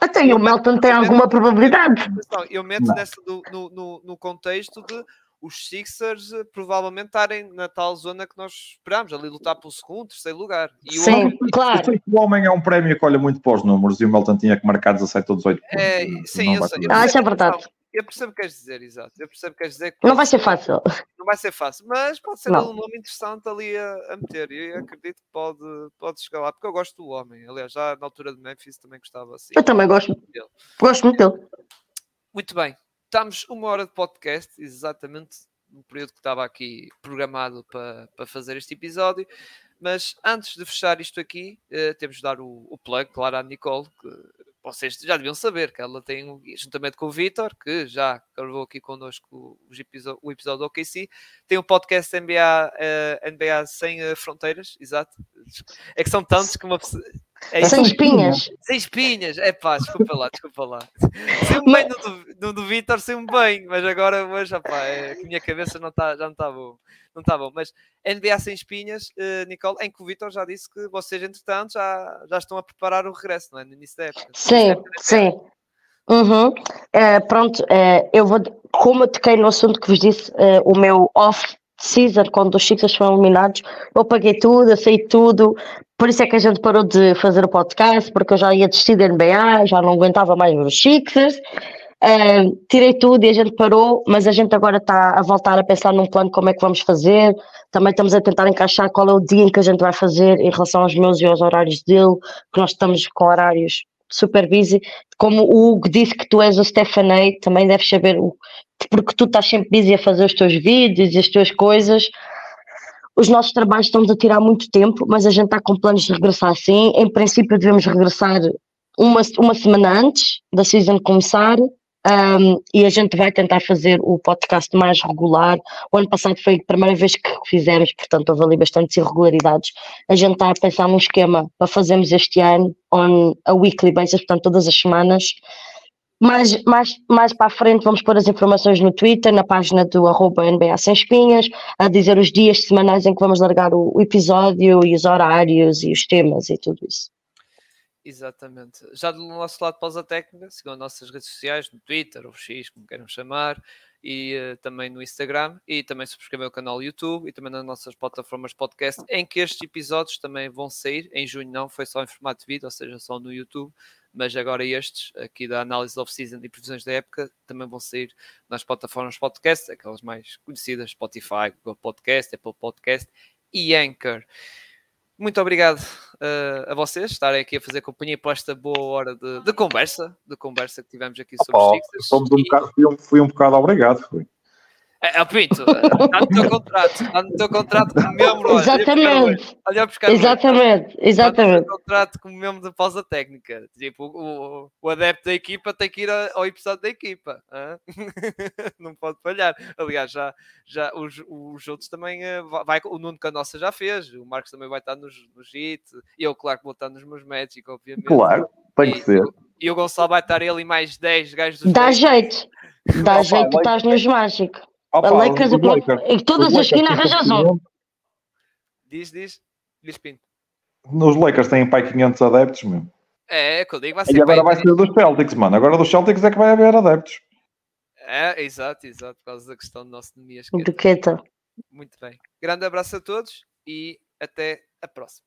até o Melton tem alguma probabilidade. Atenção, eu meto Não. nessa do- no, no, no contexto de os Sixers eh, provavelmente estarem na tal zona que nós esperamos, ali lutar pelo segundo, terceiro lugar. E o Sim, homem- Eu claro. sei que o homem é um prémio que olha muito para os números e o Melton tinha que marcar 17 ou 18 pontos. É, sim, eu sei. eu Ah, isso é verdade. Eu percebo o que queres dizer, exato. Eu percebo o que queres dizer. que Não vai ser fácil. não vai ser fácil, mas pode ser Não. um nome interessante ali a, a meter. E acredito que pode, pode chegar lá, porque eu gosto do homem. Aliás, já na altura de Memphis também gostava assim. Eu também gosto, dele. gosto muito dele. Muito bem, estamos uma hora de podcast, exatamente no período que estava aqui programado para, para fazer este episódio. Mas antes de fechar isto aqui, eh, temos de dar o, o plug, claro, à Nicole, que vocês já deviam saber que ela tem, juntamente com o Vitor, que já gravou aqui connosco os episo- o episódio do OKC, tem um podcast NBA, eh, NBA Sem eh, Fronteiras, exato. É que são tantos que uma pessoa. É Sem espinhas. sem espinhas, é pá, desculpa lá, desculpa lá. Sei-me bem no do, no do Vitor, sei-me bem, mas agora, mas, opá, é, a minha cabeça não tá, já não está bom. Não está bom, mas NBA sem espinhas, eh, Nicole, em que o Vitor já disse que vocês, entretanto, já, já estão a preparar o regresso, não é? No início da época. Sim, sim. Uhum. Eh, pronto, eh, eu vou, como eu toquei no assunto que vos disse, o meu off-season, quando os Sixers foram eliminados, eu paguei tudo, saí tudo, por isso é que a gente parou de fazer o podcast, porque eu já ia desistir da NBA, já não aguentava mais os Sixers, Eh, tirei tudo e a gente parou, mas a gente agora está a voltar a pensar num plano como é que vamos fazer, também estamos a tentar encaixar qual é o dia em que a gente vai fazer em relação aos meus e aos horários dele, que nós estamos com horários super busy. Como o Hugo disse que tu és o Stephen A, também deves saber, o- porque tu estás sempre busy a fazer os teus vídeos e as tuas coisas. Os nossos trabalhos estão-nos a tirar muito tempo, mas a gente está com planos de regressar sim. Em princípio, devemos regressar uma, uma semana antes da season começar. Um, e a gente vai tentar fazer o podcast mais regular. O ano passado foi a primeira vez que fizemos, portanto, houve ali bastantes irregularidades. A gente está a pensar num esquema para fazermos este ano, on a weekly basis, portanto, todas as semanas. Mais, mais, mais para a frente vamos pôr as informações no Twitter, na página do arroba NBA Sem Espinhas, a dizer os dias semanais em que vamos largar o, o episódio e os horários e os temas e tudo isso. Exatamente. Já do nosso lado pausa técnica, sigam as nossas redes sociais, no Twitter ou X, como queiram chamar, e eh, também no Instagram, e também subscrever o canal YouTube e também nas nossas plataformas podcast, em que estes episódios também vão sair. Em junho não, foi só em formato de vídeo, ou seja, só no YouTube, mas agora estes, aqui da análise off-season e previsões da época, também vão sair nas plataformas podcast, aquelas mais conhecidas, Spotify, Google Podcast, Apple Podcast e Anchor. Muito obrigado uh, a vocês estarem aqui a fazer companhia por esta boa hora de, de conversa, de conversa que tivemos aqui sobre os Opa, Sixers. um E- fui, um, fui um bocado obrigado. Fui. É, é, Pinto, está no teu contrato, está no teu contrato como membro. olha, Exatamente, Olha a buscar o exatamente, Está no exatamente. teu contrato como membro da pausa técnica. Tipo, o, o, o adepto da equipa tem que ir ao episódio da equipa. Não pode falhar. Aliás, já, já os, os outros também. eh, va- Vai, o Nuno Canossa já fez, o Marcos também vai estar nos, nos hit, e eu, claro, que vou estar nos meus Magic, obviamente. Claro, tem que E- ser. E o Gonçalo vai estar ele e mais 10 gajos dos Dá Lakers. jeito, dá Opa, jeito, estás nos mágicos. Opa, A Lakers, o clube- Lakers- em todas as esquinas arranjas um. Diz, diz, diz Pinto. Os Lakers têm pai 500 adeptos, meu. É, é que eu digo, vai ser E agora vai ser dos Celtics, mano. Agora dos Celtics é que vai haver adeptos. É, exato, exato, por causa da questão do nosso economia Do Queta. Muito bem. Grande abraço a todos e até a próxima.